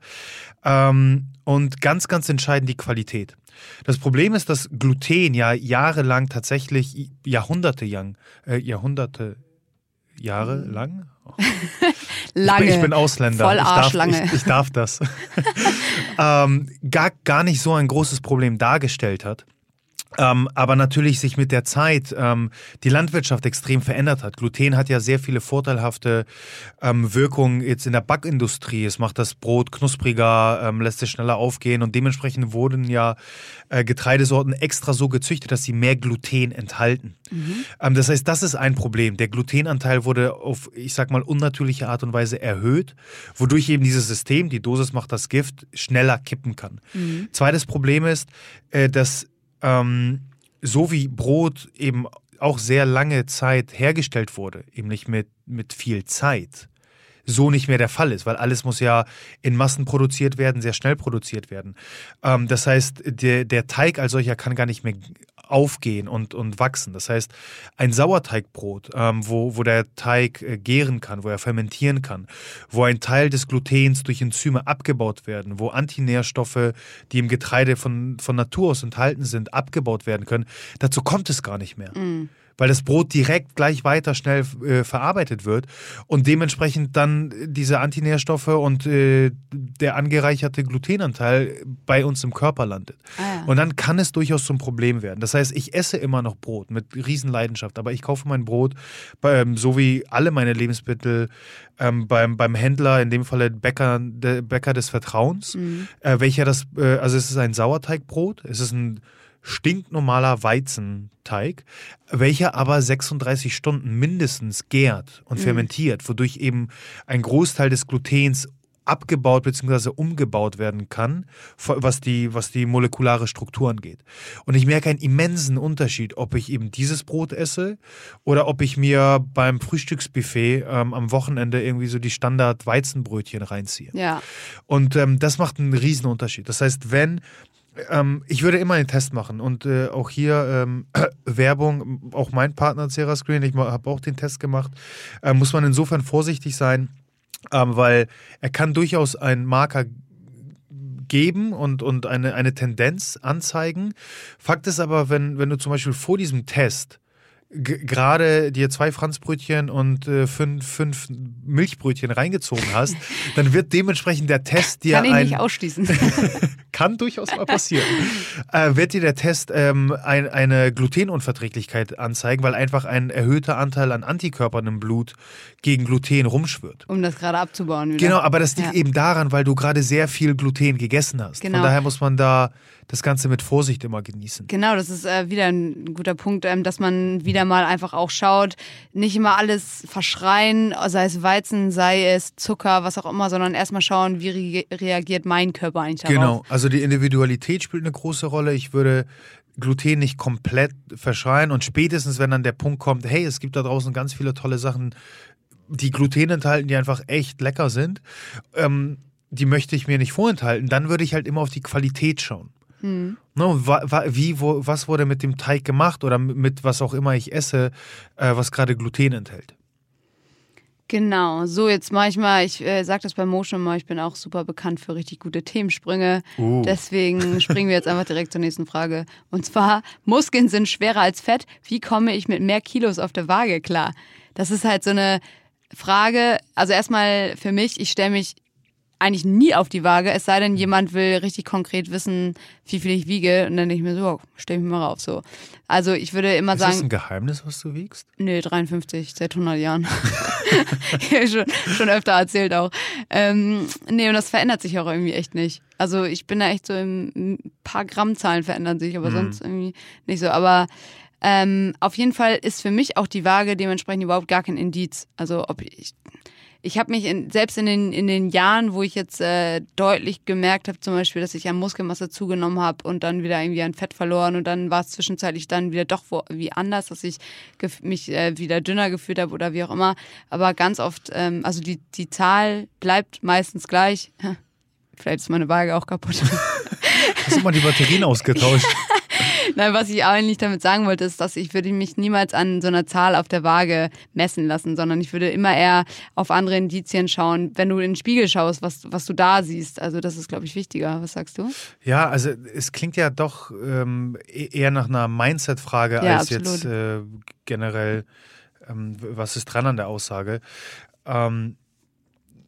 B: Ähm, und ganz, ganz entscheidend die Qualität. Das Problem ist, dass Gluten ja jahrelang tatsächlich Jahrhunderte lang, äh, Jahrhunderte Jahre lang?
C: Lange.
B: Ich bin, ich bin Ausländer.
C: Voll
B: ich, darf,
C: Arschlange.
B: ich, ich darf das. ähm, gar, gar nicht so ein großes Problem dargestellt hat. Ähm, aber natürlich sich mit der Zeit ähm, die Landwirtschaft extrem verändert hat. Gluten hat ja sehr viele vorteilhafte ähm, Wirkungen jetzt in der Backindustrie. Es macht das Brot knuspriger, ähm, lässt es schneller aufgehen und dementsprechend wurden ja äh, Getreidesorten extra so gezüchtet, dass sie mehr Gluten enthalten. Ähm, das heißt, das ist ein Problem. Der Glutenanteil wurde auf, ich sag mal, unnatürliche Art und Weise erhöht, wodurch eben dieses System, die Dosis macht das Gift, schneller kippen kann. Zweites Problem ist, äh, dass ähm, so wie Brot eben auch sehr lange Zeit hergestellt wurde, eben nicht mit, mit viel Zeit, so nicht mehr der Fall ist, weil alles muss ja in Massen produziert werden, sehr schnell produziert werden. Ähm, das heißt, der, der Teig als solcher kann gar nicht mehr aufgehen und, und wachsen. Das heißt, ein Sauerteigbrot, ähm, wo, wo der Teig äh, gären kann, wo er fermentieren kann, wo ein Teil des Glutens durch Enzyme abgebaut werden, wo Antinährstoffe, die im Getreide von, von Natur aus enthalten sind, abgebaut werden können, dazu kommt es gar nicht mehr weil das Brot direkt gleich weiter schnell äh, verarbeitet wird und dementsprechend dann diese Antinährstoffe und äh, der angereicherte Glutenanteil bei uns im Körper landet.
C: Ah.
B: Und dann kann es durchaus zum Problem werden. Das heißt, ich esse immer noch Brot mit Riesenleidenschaft, aber ich kaufe mein Brot, ähm, so wie alle meine Lebensmittel, ähm, beim, beim Händler, in dem Falle Bäcker, der Bäcker des Vertrauens, äh, welcher das, äh, also es ist ein Sauerteigbrot, es ist ein stinknormaler Weizenteig, welcher aber 36 Stunden mindestens gärt und fermentiert, wodurch eben ein Großteil des Glutens abgebaut bzw. umgebaut werden kann, was die, was die molekulare Struktur angeht. Und ich merke einen immensen Unterschied, ob ich eben dieses Brot esse oder ob ich mir beim Frühstücksbuffet ähm, am Wochenende irgendwie so die Standard-Weizenbrötchen reinziehe.
C: Ja.
B: Und ähm, das macht einen riesen Unterschied. Das heißt, wenn ähm, ich würde immer einen Test machen und äh, auch hier ähm, Werbung, auch mein Partner Cerascreen, ich habe auch den Test gemacht, äh, muss man insofern vorsichtig sein, ähm, weil er kann durchaus einen Marker geben und, und eine, eine Tendenz anzeigen. Fakt ist aber, wenn, wenn du zum Beispiel vor diesem Test gerade dir zwei Franzbrötchen und äh, fünf, fünf Milchbrötchen reingezogen hast, dann wird dementsprechend der Test dir
C: Kann ich
B: ein,
C: nicht ausschließen.
B: kann durchaus mal passieren. äh, wird dir der Test ähm, ein, eine Glutenunverträglichkeit anzeigen, weil einfach ein erhöhter Anteil an Antikörpern im Blut gegen Gluten rumschwirrt.
C: um das gerade abzubauen wieder.
B: Genau, aber das liegt
C: Ja.
B: eben daran, weil du gerade sehr viel Gluten gegessen hast.
C: Genau.
B: Von daher muss man da das Ganze mit Vorsicht immer genießen.
C: Genau, das ist äh, wieder ein guter Punkt, ähm, dass man wieder mal einfach auch schaut, nicht immer alles verschreien, sei es Weizen, sei es Zucker, was auch immer, sondern erstmal schauen, wie re reagiert mein Körper eigentlich darauf.
B: Genau, also die Individualität spielt eine große Rolle. Ich würde Gluten nicht komplett verschreien und spätestens, wenn dann der Punkt kommt, hey, es gibt da draußen ganz viele tolle Sachen, die Gluten enthalten, die einfach echt lecker sind, ähm, die möchte ich mir nicht vorenthalten, dann würde ich halt immer auf die Qualität schauen.
C: Hm.
B: Ne, wa, wa, wie, wo, was wurde mit dem Teig gemacht oder mit was auch immer ich esse, äh, was gerade Gluten enthält.
C: Genau, so jetzt manchmal, ich äh, sag das bei Mo schon mal, ich bin auch super bekannt für richtig gute Themensprünge.
B: Uh.
C: Deswegen springen wir jetzt einfach direkt zur nächsten Frage. Und zwar, Muskeln sind schwerer als Fett. Wie komme ich mit mehr Kilos auf der Waage klar? Das ist halt so eine Frage. Also erstmal für mich, ich stelle mich eigentlich nie auf die Waage, es sei denn, jemand will richtig konkret wissen, wie viel ich wiege. Und dann denke ich mir so, oh, stell mich mal rauf. So. Also ich würde immer
B: Ist das
C: sagen.
B: ein Geheimnis, was du wiegst?
C: Nee, 53, seit 100 Jahren. schon, schon öfter erzählt auch. Ähm, nee, und das verändert sich auch irgendwie echt nicht. Also ich bin da echt so im ein paar Grammzahlen verändern sich, aber sonst irgendwie nicht so. Aber ähm, auf jeden Fall ist für mich auch die Waage dementsprechend überhaupt gar kein Indiz. Also ob ich ich habe mich in, selbst in den, in den Jahren, wo ich jetzt äh, deutlich gemerkt habe, zum Beispiel, dass ich an Muskelmasse zugenommen habe und dann wieder irgendwie an Fett verloren und dann war es zwischenzeitlich dann wieder doch wo, wie anders, dass ich mich äh, wieder dünner gefühlt habe oder wie auch immer. Aber ganz oft, ähm, also die, die Zahl bleibt meistens gleich. Vielleicht ist meine Waage auch kaputt.
B: Hast du mal die Batterien ausgetauscht?
C: Nein, was ich eigentlich damit sagen wollte, ist, dass ich würde mich niemals an so einer Zahl auf der Waage messen lassen, sondern ich würde immer eher auf andere Indizien schauen, wenn du in den Spiegel schaust, was, was du da siehst. Also das ist, glaube ich, wichtiger. Was sagst du?
B: Ja, also es klingt ja doch ähm, e-, eher nach einer Mindset-Frage
C: Ja,
B: als
C: absolut.
B: jetzt äh, generell, ähm, was ist dran an der Aussage. Ähm,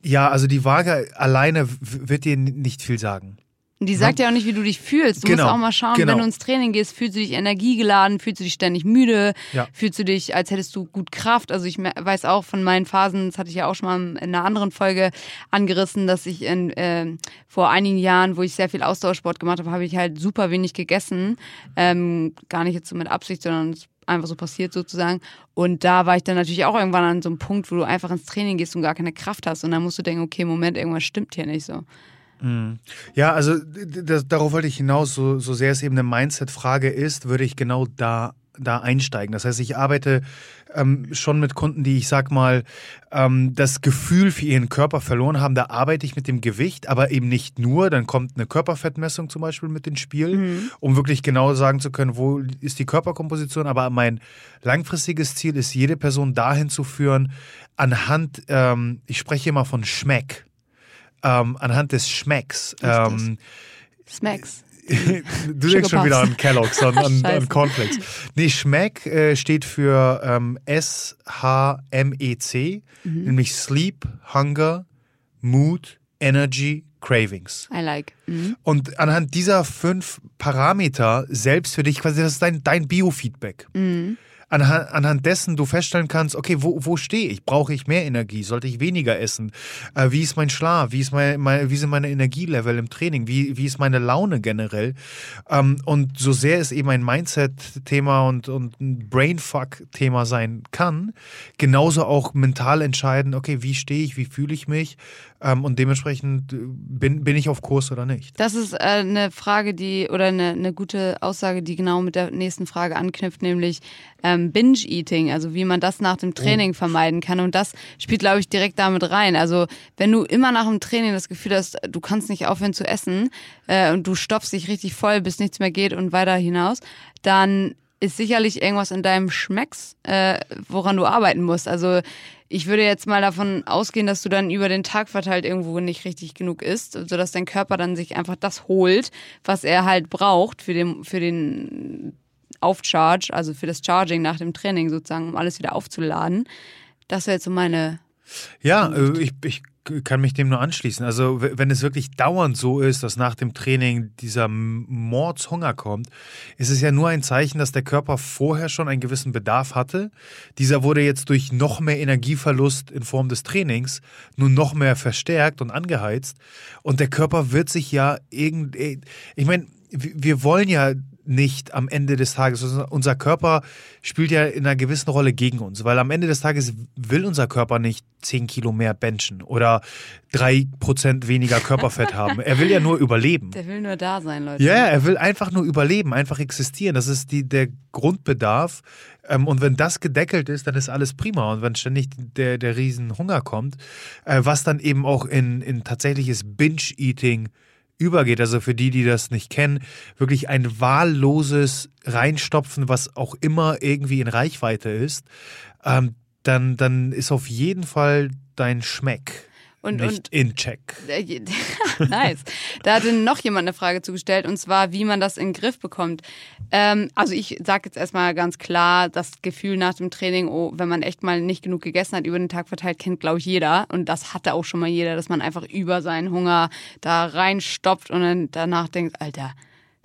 B: ja, also die Waage alleine wird dir nicht viel sagen.
C: Die sagt ja auch nicht, wie du dich fühlst. Du
B: Genau,
C: musst auch mal schauen,
B: genau.
C: wenn du ins Training gehst, fühlst du dich energiegeladen, fühlst du dich ständig müde,
B: Ja.
C: fühlst du dich, als hättest du gut Kraft. Also ich weiß auch von meinen Phasen, das hatte ich ja auch schon mal in einer anderen Folge angerissen, dass ich in, ähm, vor einigen Jahren, wo ich sehr viel Ausdauersport gemacht habe, habe ich halt super wenig gegessen. Ähm, gar nicht jetzt so mit Absicht, sondern es ist einfach so passiert sozusagen. Und da war ich dann natürlich auch irgendwann an so einem Punkt, wo du einfach ins Training gehst und gar keine Kraft hast. Und dann musst du denken, okay, Moment, irgendwas stimmt hier nicht so.
B: Ja, also das, darauf wollte ich hinaus, so, so sehr es eben eine Mindset-Frage ist, würde ich genau da, da einsteigen. Das heißt, ich arbeite ähm, schon mit Kunden, die, ich sag mal, ähm, das Gefühl für ihren Körper verloren haben. Da arbeite ich mit dem Gewicht, aber eben nicht nur. Dann kommt eine Körperfettmessung zum Beispiel mit ins Spiel, um wirklich genau sagen zu können, wo ist die Körperkomposition. Aber mein langfristiges Ziel ist, jede Person dahin zu führen, anhand, ähm, ich spreche immer von Schmeck ähm, anhand des Schmecks. Ähm,
C: Smacks.
B: du denkst schon wieder an Kellogg's, an, an, an Cornflakes. Nee, Schmeck äh, steht für ähm, S-H-M-E-C,
C: Mhm.
B: nämlich Sleep, Hunger, Mood, Energy, Cravings.
C: I like. Mhm.
B: Und anhand dieser fünf Parameter selbst für dich, quasi, das ist dein, dein Biofeedback.
C: Mhm.
B: Anhand, anhand dessen du feststellen kannst, okay, wo, wo stehe ich? Brauche ich mehr Energie? Sollte ich weniger essen? Äh, wie ist mein Schlaf? Wie, ist mein, mein, wie sind meine Energielevel im Training? Wie, wie ist meine Laune generell? Ähm, und so sehr es eben ein Mindset-Thema und, und ein Brainfuck-Thema sein kann, genauso auch mental entscheiden, okay, wie stehe ich? Wie fühle ich mich? Ähm, und dementsprechend äh, bin, bin ich auf Kurs oder nicht.
C: Das ist äh, eine Frage, die oder eine, eine gute Aussage, die genau mit der nächsten Frage anknüpft, nämlich ähm, Binge-Eating, also wie man das nach dem Training vermeiden kann. Und das spielt, glaube ich, direkt damit rein. Also wenn du immer nach dem Training das Gefühl hast, du kannst nicht aufhören zu essen äh, und du stopfst dich richtig voll, bis nichts mehr geht und weiter hinaus, dann ist sicherlich irgendwas in deinem Schmecks, äh, woran du arbeiten musst. Also ich würde jetzt mal davon ausgehen, dass du dann über den Tag verteilt irgendwo nicht richtig genug isst, sodass dein Körper dann sich einfach das holt, was er halt braucht für den, für den Aufcharge, also für das Charging nach dem Training sozusagen, um alles wieder aufzuladen. Das wäre jetzt so meine.
B: Ja, äh, ich, ich kann mich dem nur anschließen. Also wenn es wirklich dauernd so ist, dass nach dem Training dieser Mordshunger kommt, ist es ja nur ein Zeichen, dass der Körper vorher schon einen gewissen Bedarf hatte. Dieser wurde jetzt durch noch mehr Energieverlust in Form des Trainings nun noch mehr verstärkt und angeheizt. Und der Körper wird sich ja irgend... äh, Ich meine, wir wollen ja nicht am Ende des Tages. Unser- Unser Körper spielt ja in einer gewissen Rolle gegen uns, weil am Ende des Tages will unser Körper nicht 10 Kilo mehr benchen oder 3% weniger Körperfett haben. Er will ja nur überleben.
C: Der will nur da sein, Leute.
B: Ja, er will einfach nur überleben, einfach existieren. Das ist die, der Grundbedarf. Ähm, und wenn das gedeckelt ist, dann ist alles prima. Und wenn ständig der, der Riesenhunger kommt, äh, was dann eben auch in, in tatsächliches Binge-Eating übergeht, also für die, die das nicht kennen, wirklich ein wahlloses Reinstopfen, was auch immer irgendwie in Reichweite ist, ähm, dann, dann ist auf jeden Fall dein Schmeck
C: Und-
B: nicht in Check.
C: Äh, nice. Da hatte noch jemand eine Frage zugestellt und zwar, wie man das in den Griff bekommt. Ähm, also ich sage jetzt erstmal ganz klar, das Gefühl nach dem Training, oh, wenn man echt mal nicht genug gegessen hat, über den Tag verteilt, kennt glaube ich jeder und das hatte auch schon mal jeder, dass man einfach über seinen Hunger da reinstopft und dann danach denkt, Alter,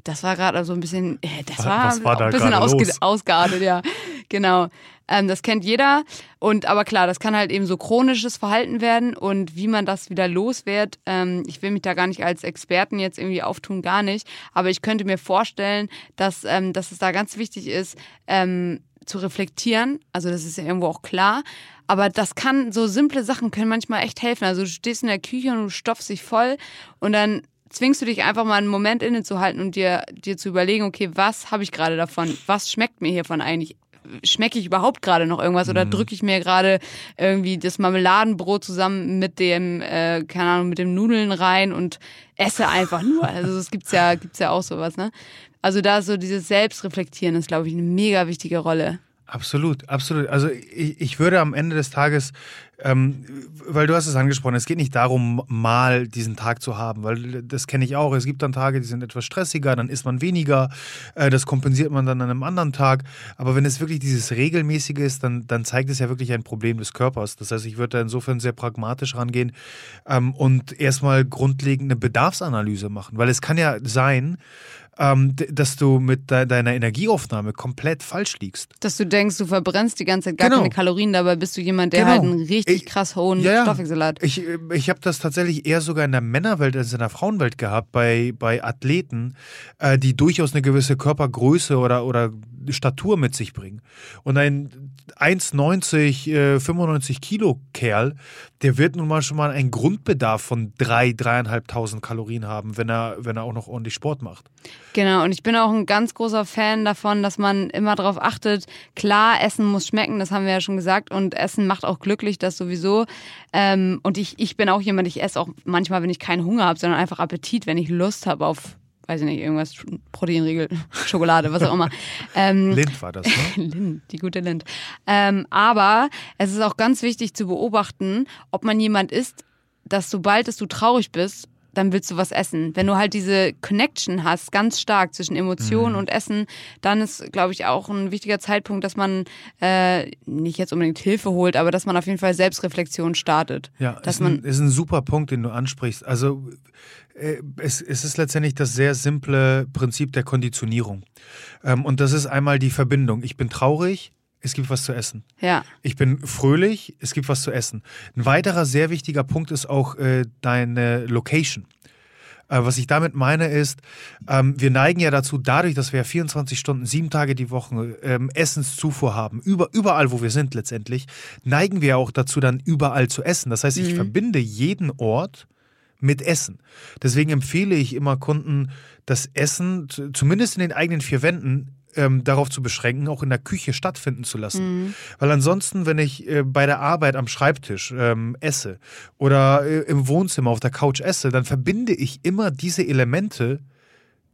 C: das war gerade so ein bisschen, äh, das war,
B: war da
C: ein bisschen ausge ausgeartet, ja. Genau. Ähm, das kennt jeder. Und aber klar, das kann halt eben so chronisches Verhalten werden und wie man das wieder los wird. Ähm, ich will mich da gar nicht als Experten jetzt irgendwie auftun, gar nicht. Aber ich könnte mir vorstellen, dass, ähm, dass es da ganz wichtig ist, ähm, zu reflektieren. Also das ist ja irgendwo auch klar. Aber das kann, so simple Sachen können manchmal echt helfen. Also du stehst in der Küche und du stopfst dich voll und dann zwingst du dich einfach mal einen Moment innezuhalten und dir, dir zu überlegen, okay, was habe ich gerade davon? Was schmeckt mir hiervon eigentlich? schmecke ich überhaupt gerade noch irgendwas oder
B: Mhm.
C: drücke ich mir gerade irgendwie das Marmeladenbrot zusammen mit dem, äh, keine Ahnung, mit dem Nudeln rein und esse einfach nur. Also es gibt's ja, gibt's ja auch sowas, ne? Also da so dieses Selbstreflektieren ist, glaube ich, eine mega wichtige Rolle.
B: Absolut, absolut. Also ich, ich würde am Ende des Tages, ähm, weil du hast es angesprochen, es geht nicht darum, mal diesen Tag zu haben, weil das kenne ich auch. Es gibt dann Tage, die sind etwas stressiger, dann isst man weniger, äh, das kompensiert man dann an einem anderen Tag. Aber wenn es wirklich dieses regelmäßige ist, dann, dann zeigt es ja wirklich ein Problem des Körpers. Das heißt, ich würde da insofern sehr pragmatisch rangehen ähm, und erstmal grundlegend eine Bedarfsanalyse machen, weil es kann ja sein, ähm, dass du mit de deiner Energieaufnahme komplett falsch liegst.
C: Dass du denkst, du verbrennst die ganze Zeit gar
B: Genau.
C: keine Kalorien, dabei bist du jemand, der
B: Genau.
C: halt einen richtig
B: Ich-
C: krass hohen
B: Ja, ja.
C: Stoffwechsel hat.
B: Ich, äh, ich habe das tatsächlich eher sogar in der Männerwelt als in der Frauenwelt gehabt, bei, bei Athleten, äh, die durchaus eine gewisse Körpergröße oder, oder Statur mit sich bringen. Und ein 1,90, äh, 95 Kilo Kerl, der wird nun mal schon mal einen Grundbedarf von 3, 3.500 Kalorien haben, wenn er, wenn er auch noch ordentlich Sport macht.
C: Genau, und ich bin auch ein ganz großer Fan davon, dass man immer darauf achtet, klar, Essen muss schmecken, das haben wir ja schon gesagt, und Essen macht auch glücklich, das sowieso. Ähm, und ich, ich bin auch jemand, ich esse auch manchmal, wenn ich keinen Hunger habe, sondern einfach Appetit, wenn ich Lust habe auf, weiß ich nicht, irgendwas, Proteinriegel, Schokolade, was auch immer. Ähm,
B: Lind war das, ne?
C: Lind, die gute Lind. Ähm, aber es ist auch ganz wichtig zu beobachten, ob man jemand ist, dass sobald es du traurig bist, dann willst du was essen. Wenn du halt diese Connection hast, ganz stark zwischen Emotionen und Essen, dann ist, glaube ich, auch ein wichtiger Zeitpunkt, dass man äh, nicht jetzt unbedingt Hilfe holt, aber dass man auf jeden Fall Selbstreflexion startet.
B: Ja,
C: dass
B: ist,
C: man
B: ein, ist ein super Punkt, den du ansprichst. Also es, es ist letztendlich das sehr simple Prinzip der Konditionierung. Ähm, und das ist einmal die Verbindung. Ich bin traurig, es gibt was zu essen.
C: ja,
B: Ich bin fröhlich, es gibt was zu essen. Ein weiterer sehr wichtiger Punkt ist auch äh, deine Location. Äh, was ich damit meine ist, ähm, wir neigen ja dazu, dadurch, dass wir ja 24 Stunden, sieben Tage die Woche ähm, Essenszufuhr haben, über, überall, wo wir sind letztendlich, neigen wir auch dazu, dann überall zu essen. Das heißt, ich verbinde jeden Ort mit Essen. Deswegen empfehle ich immer Kunden, das Essen, zumindest in den eigenen vier Wänden, ähm, darauf zu beschränken, auch in der Küche stattfinden zu lassen. Weil ansonsten, wenn ich äh, bei der Arbeit am Schreibtisch ähm, esse oder äh, im Wohnzimmer auf der Couch esse, dann verbinde ich immer diese Elemente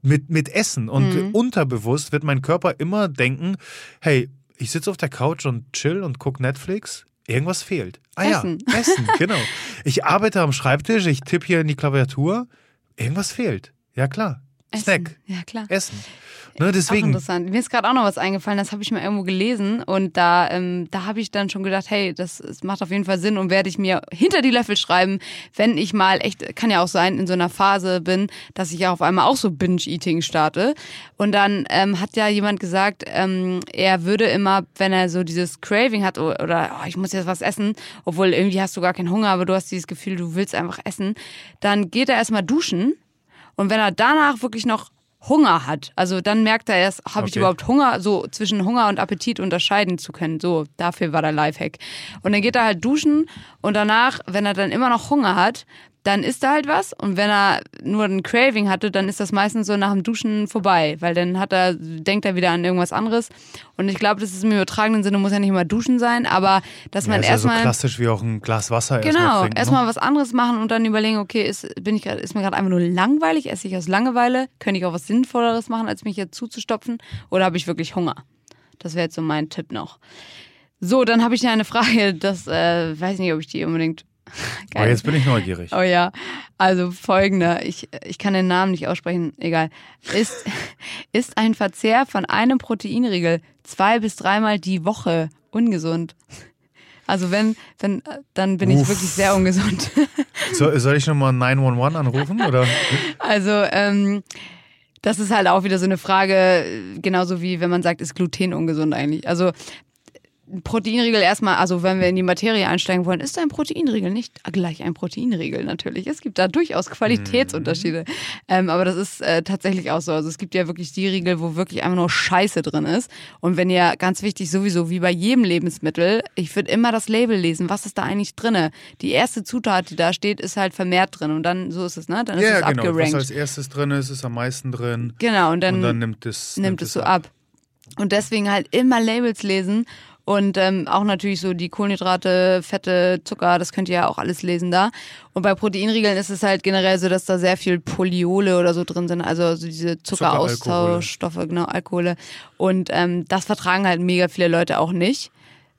B: mit, mit Essen. Und äh, unterbewusst wird mein Körper immer denken, hey, ich sitze auf der Couch und chill und guck Netflix. Irgendwas fehlt. Ah
C: Essen.
B: ja, Essen, genau. Ich arbeite am Schreibtisch, ich tippe hier in die Klaviatur. Irgendwas fehlt. Ja, klar.
C: Essen.
B: Snack.
C: Ja, klar.
B: Essen. Ne,
C: Auch
B: deswegen.
C: interessant. Mir ist gerade auch noch was eingefallen, das habe ich mal irgendwo gelesen und da, ähm, da habe ich dann schon gedacht, hey, das, das macht auf jeden Fall Sinn und werde ich mir hinter die Löffel schreiben, wenn ich mal echt, kann ja auch sein, in so einer Phase bin, dass ich ja auf einmal auch so Binge-Eating starte. Und dann ähm, hat ja jemand gesagt, ähm, er würde immer, wenn er so dieses Craving hat oder, oder oh, ich muss jetzt was essen, obwohl irgendwie hast du gar keinen Hunger, aber du hast dieses Gefühl, du willst einfach essen, dann geht er erstmal duschen und wenn er danach wirklich noch Hunger hat, also dann merkt er erst, habe ich
B: Okay.
C: überhaupt Hunger, so zwischen Hunger und Appetit unterscheiden zu können. So, dafür war der Lifehack. Und dann geht er halt duschen und danach, wenn er dann immer noch Hunger hat, dann isst er halt was und wenn er nur ein Craving hatte, dann ist das meistens so nach dem Duschen vorbei, weil dann hat er, denkt er wieder an irgendwas anderes. Und ich glaube, das ist im übertragenen Sinne, muss ja nicht immer duschen sein, aber dass
B: Ja,
C: man
B: ist ja so
C: erstmal
B: klassisch wie auch ein Glas Wasser erstmal
C: Genau,
B: trinken.
C: erstmal
B: ne?
C: was anderes machen und dann überlegen, okay, ist, bin ich, grad- ist mir gerade einfach nur langweilig, esse ich aus Langeweile, könnte ich auch was Sinnvolleres machen, als mich jetzt zuzustopfen oder habe ich wirklich Hunger? Das wäre jetzt so mein Tipp noch. So, dann habe ich ja eine Frage, das äh, weiß nicht, ob ich die unbedingt.
B: Aber Oh, jetzt bin ich neugierig.
C: Oh ja, also folgender, ich, ich kann den Namen nicht aussprechen, egal. Ist, ist ein Verzehr von einem Proteinriegel zwei bis dreimal die Woche ungesund? Also wenn, wenn, dann bin ich
B: Uff.
C: wirklich sehr ungesund.
B: So, soll ich nochmal 911 anrufen? Oder?
C: Also, ähm, das ist halt auch wieder so eine Frage, äh, genauso wie wenn man sagt, ist Gluten ungesund eigentlich. Also ein Proteinriegel erstmal, also wenn wir in die Materie einsteigen wollen, ist ein Proteinriegel nicht gleich ein Proteinriegel natürlich. Es gibt da durchaus Qualitätsunterschiede. Ähm, aber das ist äh, tatsächlich auch so. Also es gibt ja wirklich die Riegel, wo wirklich einfach nur Scheiße drin ist. Und wenn ihr, ganz wichtig sowieso, wie bei jedem Lebensmittel, ich würde immer das Label lesen, was ist da eigentlich drinne. Die erste Zutat, die da steht, ist halt vermehrt drin. Und dann, so ist es, ne? Dann ist
B: Ja,
C: es
B: genau. Was
C: abgerankt.
B: als erstes drin ist, ist am meisten drin.
C: Genau, und dann,
B: und dann nimmt es,
C: nimmt es so ab. Und deswegen halt immer Labels lesen und ähm, auch natürlich so die Kohlenhydrate, Fette, Zucker, das könnt ihr ja auch alles lesen da. Und bei Proteinriegeln ist es halt generell so, dass da sehr viel Polyole oder so drin sind, also so diese Zuckeraustauschstoffe, genau, Alkohole. Und ähm, das vertragen halt mega viele Leute auch nicht.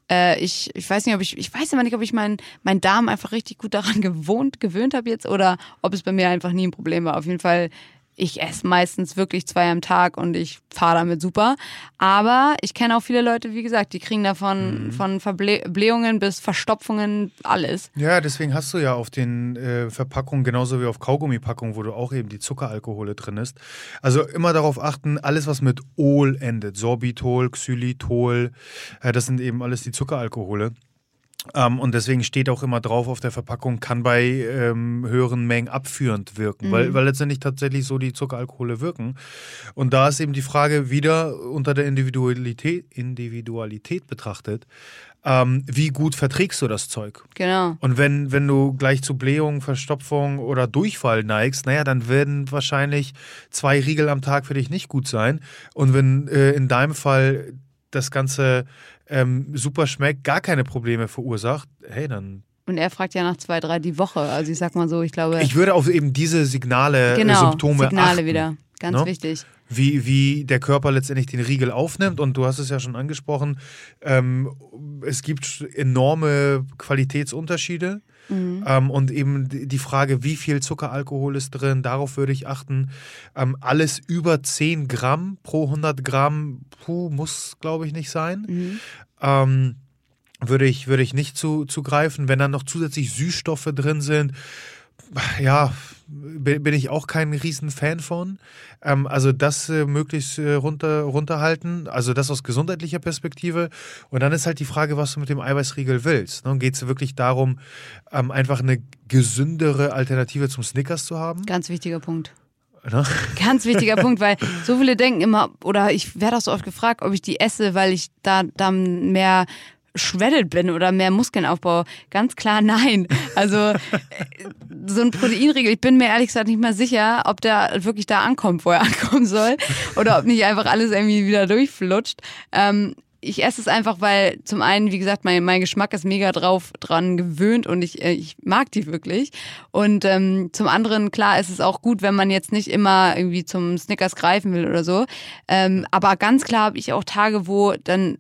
C: Äh, ich, ich weiß nicht, ob ich, ich weiß immer nicht, ob ich meinen mein Darm einfach richtig gut daran gewohnt, gewöhnt habe jetzt oder ob es bei mir einfach nie ein Problem war. Auf jeden Fall ich esse meistens wirklich zwei am Tag und ich fahre damit super. Aber ich kenne auch viele Leute, wie gesagt, die kriegen davon mhm. von Verblähungen bis Verstopfungen alles.
B: Ja, deswegen hast du ja auf den äh, Verpackungen genauso wie auf Kaugummipackungen, wo du auch eben die Zuckeralkohole drin ist. Also immer darauf achten, alles was mit Ol endet, Sorbitol, Xylitol, äh, das sind eben alles die Zuckeralkohole. Ähm, und deswegen steht auch immer drauf auf der Verpackung, kann bei ähm, höheren Mengen abführend wirken, mhm. weil, weil letztendlich tatsächlich so die Zuckeralkohole wirken. Und da ist eben die Frage wieder unter der Individualität, Individualität betrachtet, ähm, wie gut verträgst du das Zeug?
C: Genau.
B: Und wenn, wenn du gleich zu Blähung, Verstopfung oder Durchfall neigst, naja, dann werden wahrscheinlich zwei Riegel am Tag für dich nicht gut sein. Und wenn äh, in deinem Fall das Ganze ähm, super schmeckt, gar keine Probleme verursacht, hey, dann.
C: Und er fragt ja nach zwei, drei die Woche. Also ich sag mal so, ich glaube.
B: Ich würde auf eben diese Signale,
C: äh, genau,
B: Symptome
C: Signale
B: achten,
C: wieder. Ganz
B: ne?
C: wichtig.
B: Wie, wie der Körper letztendlich den Riegel aufnimmt. Und du hast es ja schon angesprochen, ähm, es gibt enorme Qualitätsunterschiede. Mhm. Ähm, und eben die Frage, wie viel Zuckeralkohol ist drin, darauf würde ich achten. Ähm, alles über 10 Gramm pro 100 Gramm, puh, muss glaube ich nicht sein. Mhm. Ähm, würde ich, würde ich nicht zu, zugreifen. Wenn dann noch zusätzlich Süßstoffe drin sind, ja, bin ich auch kein Riesenfan von. Ähm, also das äh, möglichst äh, runter, runterhalten, also das aus gesundheitlicher Perspektive. Und dann ist halt die Frage, was du mit dem Eiweißriegel willst. Ne? Geht es wirklich darum, ähm, einfach eine gesündere Alternative zum Snickers zu haben?
C: Ganz wichtiger Punkt. Ne? Ganz wichtiger Punkt, weil so viele denken immer, oder ich werde auch so oft gefragt, ob ich die esse, weil ich da dann mehr shredded bin oder mehr Muskeln aufbaue? Ganz klar nein. Also äh, so ein Proteinriegel, ich bin mir ehrlich gesagt nicht mal sicher, ob der wirklich da ankommt, wo er ankommen soll oder ob nicht einfach alles irgendwie wieder durchflutscht. Ähm, ich esse es einfach, weil zum einen, wie gesagt, mein, mein Geschmack ist mega drauf dran gewöhnt und ich, äh, ich mag die wirklich. Und ähm, zum anderen, klar, ist es auch gut, wenn man jetzt nicht immer irgendwie zum Snickers greifen will oder so. Ähm, aber ganz klar habe ich auch Tage, wo dann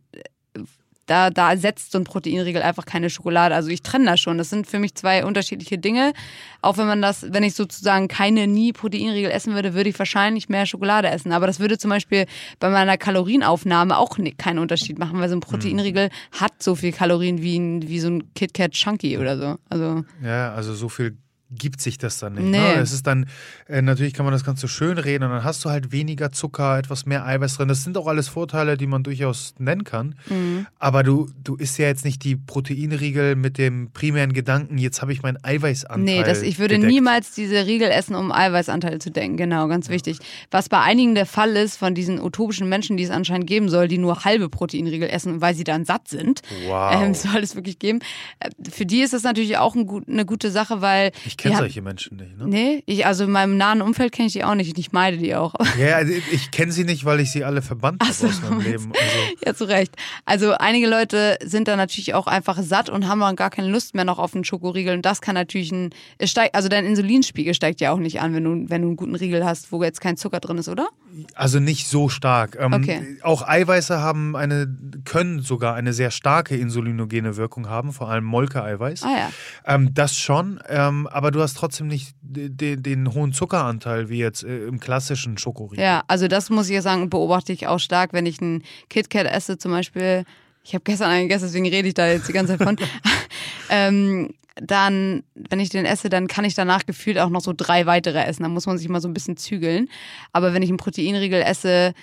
C: da, da ersetzt so ein Proteinriegel einfach keine Schokolade. Also ich trenne das schon. Das sind für mich zwei unterschiedliche Dinge. Auch wenn man das, wenn ich sozusagen keine nie Proteinriegel essen würde, würde ich wahrscheinlich mehr Schokolade essen. Aber das würde zum Beispiel bei meiner Kalorienaufnahme auch keinen Unterschied machen, weil so ein Proteinriegel mhm. hat so viel Kalorien wie, ein, wie so ein KitKat Chunky oder so. Also
B: ja, also so viel gibt sich das dann nicht. Ne? Nee. Ne? Es ist dann, äh, natürlich kann man das Ganze schön reden und dann hast du halt weniger Zucker, etwas mehr Eiweiß drin. Das sind auch alles Vorteile, die man durchaus nennen kann. Mhm. Aber du, du isst ja jetzt nicht die Proteinriegel mit dem primären Gedanken, jetzt habe ich meinen Eiweißanteil.
C: Nee, das, ich würde
B: gedeckt.
C: niemals diese Riegel essen, um Eiweißanteil zu denken. Genau, ganz ja. wichtig. Was bei einigen der Fall ist, von diesen utopischen Menschen, die es anscheinend geben soll, die nur halbe Proteinriegel essen, weil sie dann satt sind.
B: Wow.
C: Ähm, soll es wirklich geben. Äh, für die ist das natürlich auch ein, eine gute Sache, weil.
B: Ich kenne solche Menschen nicht, ne?
C: Nee, ich, also in meinem nahen Umfeld kenne ich die auch nicht. Ich meide die auch.
B: Ja, also ich kenne sie nicht, weil ich sie alle verbannt habe so, aus meinem Leben. Also.
C: Ja, zu Recht. Also einige Leute sind da natürlich auch einfach satt und haben dann gar keine Lust mehr noch auf einen Schokoriegel. Und das kann natürlich ein, es steigt, also dein Insulinspiegel steigt ja auch nicht an, wenn du, wenn du einen guten Riegel hast, wo jetzt kein Zucker drin ist, oder?
B: Also nicht so stark. Ähm,
C: okay.
B: Auch Eiweiße haben eine, können sogar eine sehr starke insulinogene Wirkung haben, vor allem Molke-Eiweiß.
C: Ah ja.
B: Ähm, das schon, ähm, aber du hast trotzdem nicht den, den hohen Zuckeranteil wie jetzt äh, im klassischen Schokoriegel.
C: Ja, also das muss ich ja sagen, beobachte ich auch stark, wenn ich einen KitKat esse zum Beispiel. Ich habe gestern einen gegessen, deswegen rede ich da jetzt die ganze Zeit von. ähm, dann, wenn ich den esse, dann kann ich danach gefühlt auch noch so drei weitere essen. Da muss man sich mal so ein bisschen zügeln. Aber wenn ich einen Proteinriegel esse,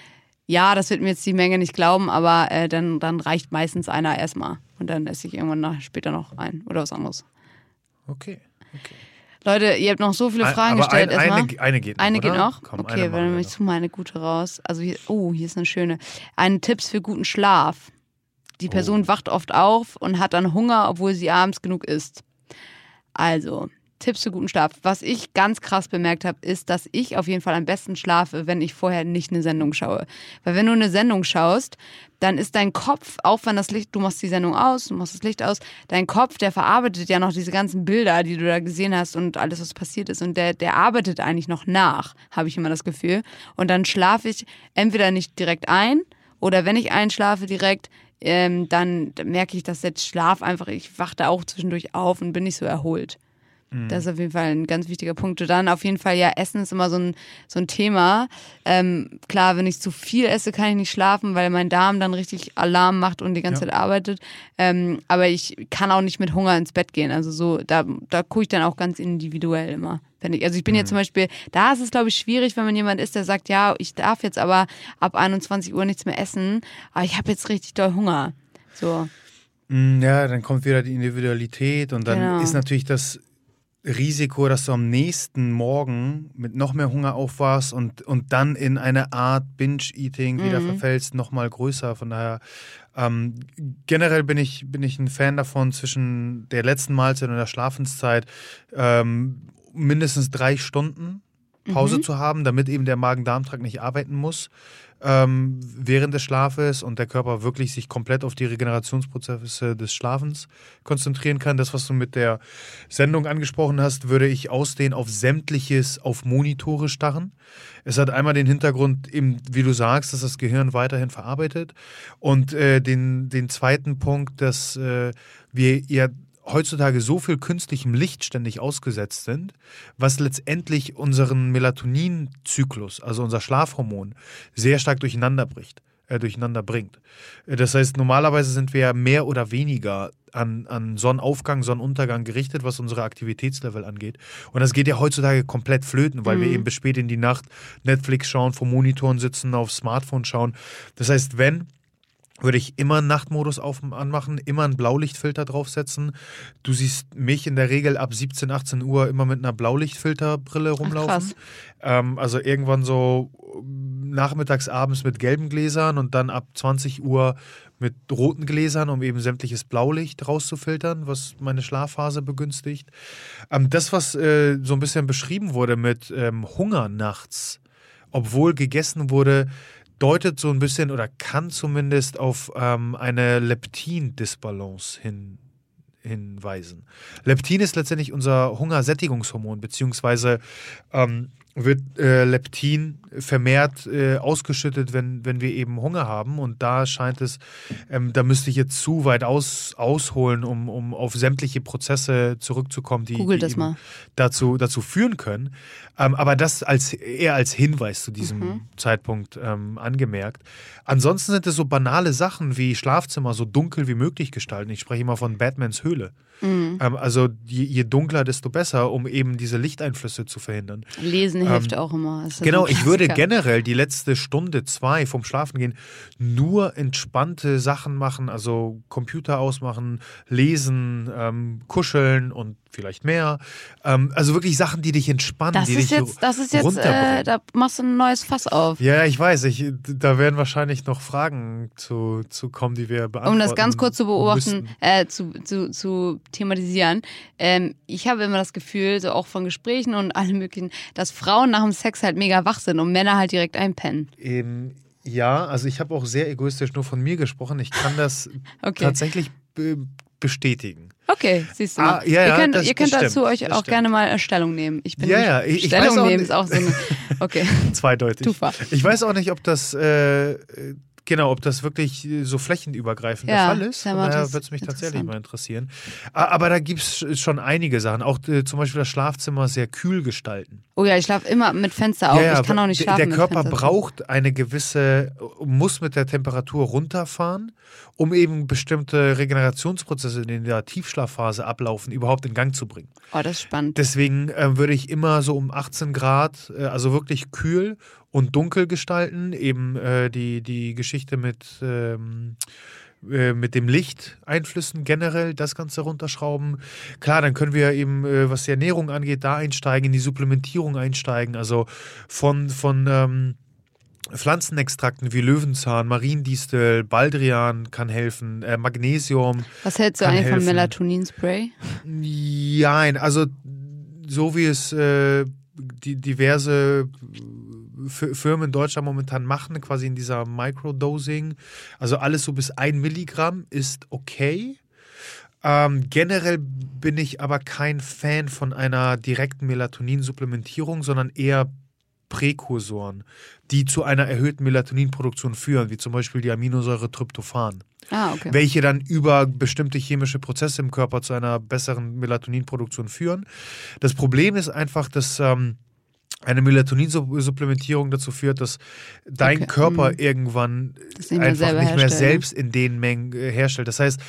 C: ja, das wird mir jetzt die Menge nicht glauben, aber äh, dann, dann reicht meistens einer erstmal. Und dann esse ich irgendwann nach, später noch ein oder was anderes.
B: Okay, okay.
C: Leute, ihr habt noch so viele Fragen Aber gestellt.
B: Ein, eine, eine geht noch.
C: Eine
B: oder?
C: geht noch? Komm, okay, dann ich suche mal eine gute raus. Also hier, oh, hier ist eine schöne. Ein Tipps für guten Schlaf. Die Person oh. wacht oft auf und hat dann Hunger, obwohl sie abends genug isst. Also, Tipps für guten Schlaf. Was ich ganz krass bemerkt habe, ist, dass ich auf jeden Fall am besten schlafe, wenn ich vorher nicht eine Sendung schaue. Weil wenn du eine Sendung schaust, dann ist dein Kopf, auch wenn das Licht, du machst die Sendung aus, du machst das Licht aus, dein Kopf, der verarbeitet ja noch diese ganzen Bilder, die du da gesehen hast und alles, was passiert ist. Und der, der arbeitet eigentlich noch nach, habe ich immer das Gefühl. Und dann schlafe ich entweder nicht direkt ein oder wenn ich einschlafe direkt, ähm, dann merke ich, dass der Schlaf einfach, ich wachte auch zwischendurch auf und bin nicht so erholt. Das ist auf jeden Fall ein ganz wichtiger Punkt. Und dann auf jeden Fall, ja, Essen ist immer so ein, so ein Thema. Ähm, klar, wenn ich zu viel esse, kann ich nicht schlafen, weil mein Darm dann richtig Alarm macht und die ganze
B: Ja.
C: Zeit arbeitet. Ähm, aber ich kann auch nicht mit Hunger ins Bett gehen. Also so, da, da gucke ich dann auch ganz individuell immer. Wenn ich, also ich bin jetzt zum Beispiel, da ist es, glaube ich, schwierig, wenn man jemand ist, der sagt, ja, ich darf jetzt aber ab 21 Uhr nichts mehr essen, aber ich habe jetzt richtig doll Hunger. So.
B: Mm, Ja, dann kommt wieder die Individualität und dann
C: Genau.
B: ist natürlich das Risiko, dass du am nächsten Morgen mit noch mehr Hunger aufwachst und, und dann in eine Art Binge-Eating wieder
C: Mhm.
B: verfällst, noch mal größer. Von daher, ähm, generell bin ich, bin ich ein Fan davon, zwischen der letzten Mahlzeit und der Schlafenszeit ähm, mindestens drei Stunden Pause
C: Mhm.
B: zu haben, damit eben der Magen-Darm-Trakt nicht arbeiten muss ähm, während des Schlafes und der Körper wirklich sich komplett auf die Regenerationsprozesse des Schlafens konzentrieren kann. Das, was du mit der Sendung angesprochen hast, würde ich ausdehnen auf sämtliches auf Monitore starren. Es hat einmal den Hintergrund, eben, wie du sagst, dass das Gehirn weiterhin verarbeitet und äh, den, den zweiten Punkt, dass äh, wir ja heutzutage so viel künstlichem Licht ständig ausgesetzt sind, was letztendlich unseren Melatoninzyklus, also unser Schlafhormon, sehr stark durcheinander bricht, äh, durcheinander bringt. Äh, Das heißt, normalerweise sind wir ja mehr oder weniger an, an Sonnenaufgang, Sonnenuntergang gerichtet, was unsere Aktivitätslevel angeht. Und das geht ja heutzutage komplett flöten, weil wir eben bis spät in die Nacht Netflix schauen, vor Monitoren sitzen, auf Smartphone schauen. Das heißt, wenn würde ich immer einen Nachtmodus auf, anmachen, immer einen Blaulichtfilter draufsetzen. Du siehst mich in der Regel ab 17, 18 Uhr immer mit einer Blaulichtfilterbrille rumlaufen.
C: krass.
B: ähm, also irgendwann so nachmittags, abends mit gelben Gläsern und dann ab 20 Uhr mit roten Gläsern, um eben sämtliches Blaulicht rauszufiltern, was meine Schlafphase begünstigt. Ähm, das, was äh, so ein bisschen beschrieben wurde mit ähm, Hunger nachts, obwohl gegessen wurde, deutet so ein bisschen oder kann zumindest auf ähm, eine Leptin-Disbalance hin, hinweisen. Leptin ist letztendlich unser Hungersättigungshormon, beziehungsweise ähm, wird äh, Leptin vermehrt äh, ausgeschüttet, wenn, wenn wir eben Hunger haben. Und da scheint es, ähm, da müsste ich jetzt zu weit aus, ausholen, um, um auf sämtliche Prozesse zurückzukommen, die, die dazu, dazu führen können. Ähm, aber das als eher als Hinweis zu diesem
C: Mhm.
B: Zeitpunkt ähm, angemerkt. Ansonsten sind es so banale Sachen wie Schlafzimmer so dunkel wie möglich gestalten. Ich spreche immer von Batmans Höhle.
C: Mhm.
B: Ähm, also je, je dunkler, desto besser, um eben diese Lichteinflüsse zu verhindern.
C: Lesen hilft auch immer.
B: Ähm, Genau, ich würde
C: Klassiker.
B: generell die letzte Stunde, zwei vom Schlafengehen nur entspannte Sachen machen, also Computer ausmachen, lesen, ähm, kuscheln und vielleicht mehr. Ähm, also wirklich Sachen, die dich entspannen,
C: Das
B: die
C: ist
B: dich
C: jetzt, das ist jetzt, äh, da machst du ein neues Fass auf.
B: ja, ich weiß, ich, da werden wahrscheinlich noch Fragen zu, zu kommen, die wir beantworten
C: Um das ganz kurz zu beobachten, äh, zu, zu, zu thematisieren. Ähm, ich habe immer das Gefühl, so auch von Gesprächen und allem möglichen, dass Frauen nach dem Sex halt mega wach sind und Männer halt direkt einpennen.
B: Ähm, ja, also ich habe auch sehr egoistisch nur von mir gesprochen. Ich kann das
C: Okay.
B: tatsächlich bestätigen.
C: Okay, siehst du
B: Ah, ja,
C: ihr könnt,
B: das-
C: ihr könnt dazu
B: stimmt,
C: euch auch
B: stimmt.
C: gerne mal äh, Stellung nehmen. Ich bin
B: Ja, ja, ich- ich
C: Stellung
B: auch
C: nehmen ist auch so eine. Okay.
B: Zweideutig.
C: Tufa.
B: Ich weiß auch nicht, ob das äh, genau, ob das wirklich so flächenübergreifend
C: Ja,
B: der Fall ist.
C: ja, das
B: würde es mich tatsächlich mal interessieren. Aber da gibt es schon einige Sachen. Auch äh, zum Beispiel das Schlafzimmer sehr kühl gestalten.
C: Oh ja, ich schlafe immer mit Fenster auf. ich kann auch nicht schlafen.
B: Der Körper braucht eine gewisse, muss mit der Temperatur runterfahren, um eben bestimmte Regenerationsprozesse, in der Tiefschlafphase ablaufen, überhaupt in Gang zu bringen.
C: Oh, das ist spannend.
B: Deswegen äh, würde ich immer so um 18 Grad, äh, also wirklich kühl und dunkel gestalten. Eben äh, die, die Geschichte mit, ähm, äh, mit dem Lichteinflüssen generell das Ganze runterschrauben. Klar, dann können wir eben, äh, was die Ernährung angeht, da einsteigen, in die Supplementierung einsteigen. Also von, von ähm, Pflanzenextrakten wie Löwenzahn, Mariendistel, Baldrian kann helfen, äh, Magnesium.
C: Was hältst du eigentlich von. Melatonin-Spray?
B: Nein, also so wie es äh, die diverse Firmen in Deutschland momentan machen, quasi in dieser Microdosing, also alles so bis ein Milligramm ist okay. Ähm, generell bin ich aber kein Fan von einer direkten Melatoninsupplementierung, sondern eher Präkursoren, die zu einer erhöhten Melatoninproduktion führen, wie zum Beispiel die Aminosäure Tryptophan.
C: Ah, okay.
B: Welche dann über bestimmte chemische Prozesse im Körper zu einer besseren Melatoninproduktion führen. Das Problem ist einfach, dass ähm, eine Melatoninsupplementierung dazu führt, dass dein
C: Okay,
B: Körper
C: mhm.
B: irgendwann
C: nicht
B: einfach nicht mehr
C: herstellen.
B: selbst in den Mengen äh, herstellt. Das heißt,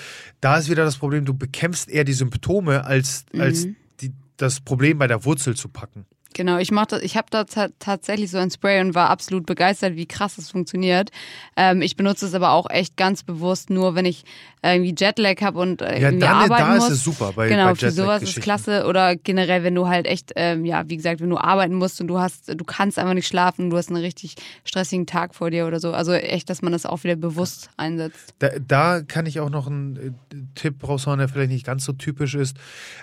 B: da ist wieder das Problem, du bekämpfst eher die Symptome, als, als
C: Mhm.
B: die, das Problem bei der Wurzel zu packen.
C: Genau, ich mach das, ich habe da ta- tatsächlich so ein Spray und war absolut begeistert, wie krass es funktioniert. Ähm, ich benutze es aber auch echt ganz bewusst nur, wenn ich irgendwie Jetlag habe und äh,
B: Ja,
C: irgendwie
B: dann,
C: arbeiten
B: da
C: muss.
B: ist es super bei,
C: genau,
B: bei
C: für sowas ist klasse. Oder generell, wenn du halt echt, ähm, ja, wie gesagt, wenn du arbeiten musst und du hast, du kannst einfach nicht schlafen, du hast einen richtig stressigen Tag vor dir oder so. Also echt, dass man das auch wieder bewusst einsetzt.
B: Da, da kann ich auch noch einen äh, Tipp raushauen, der vielleicht nicht ganz so typisch ist.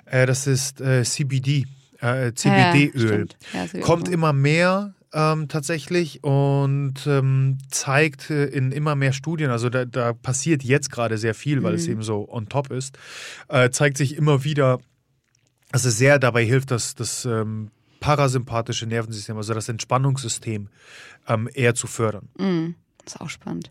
B: Äh, das ist äh, CBD, äh, CBD-Öl.
C: Ja, das ich auch
B: Kommt immer mehr ähm, tatsächlich und ähm, zeigt äh, in immer mehr Studien, also da, da passiert jetzt gerade sehr viel, weil es
C: Mhm.
B: eben so on top ist, äh, zeigt sich immer wieder, dass es sehr dabei hilft, dass das ähm, parasympathische Nervensystem, also das Entspannungssystem, ähm, eher zu fördern.
C: Mhm. Ist auch spannend.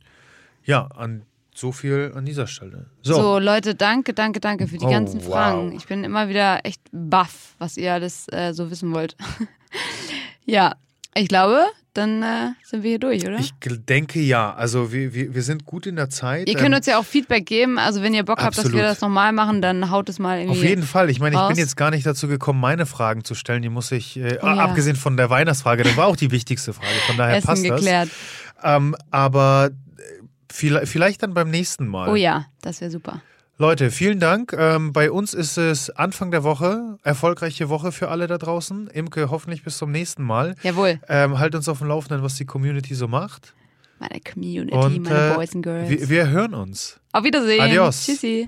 B: Ja, an so viel an dieser Stelle.
C: So.
B: So,
C: Leute, danke, danke, danke für die
B: Oh,
C: ganzen
B: wow.
C: Fragen. Ich bin immer wieder echt baff, was ihr alles äh, so wissen wollt. ja, ich glaube, dann äh, sind wir hier durch, oder?
B: ich denke ja. Also wir, wir, wir sind gut in der Zeit.
C: ihr könnt
B: Ähm,
C: uns ja auch Feedback geben. Also wenn ihr Bock habt, dass wir
B: absolut.
C: das nochmal machen, dann haut es mal irgendwie.
B: Auf jeden Fall. Ich meine, ich
C: raus.
B: bin jetzt gar nicht dazu gekommen, meine Fragen zu stellen. Die muss ich, äh,
C: Oh ja.
B: abgesehen von der Weihnachtsfrage, das war auch die wichtigste Frage. Von daher
C: Essen
B: passt
C: geklärt.
B: das. Ähm, aber vielleicht dann beim nächsten Mal.
C: Oh ja, das wäre super.
B: Leute, vielen Dank. Ähm, bei uns ist es Anfang der Woche. Erfolgreiche Woche für alle da draußen. Imke, hoffentlich bis zum nächsten Mal.
C: Jawohl,
B: Ähm, halt uns auf dem Laufenden, was die Community so macht.
C: meine Community,
B: Und
C: meine
B: äh,
C: Boys and Girls.
B: wir, wir hören uns.
C: Auf Wiedersehen.
B: Adios.
C: Tschüssi.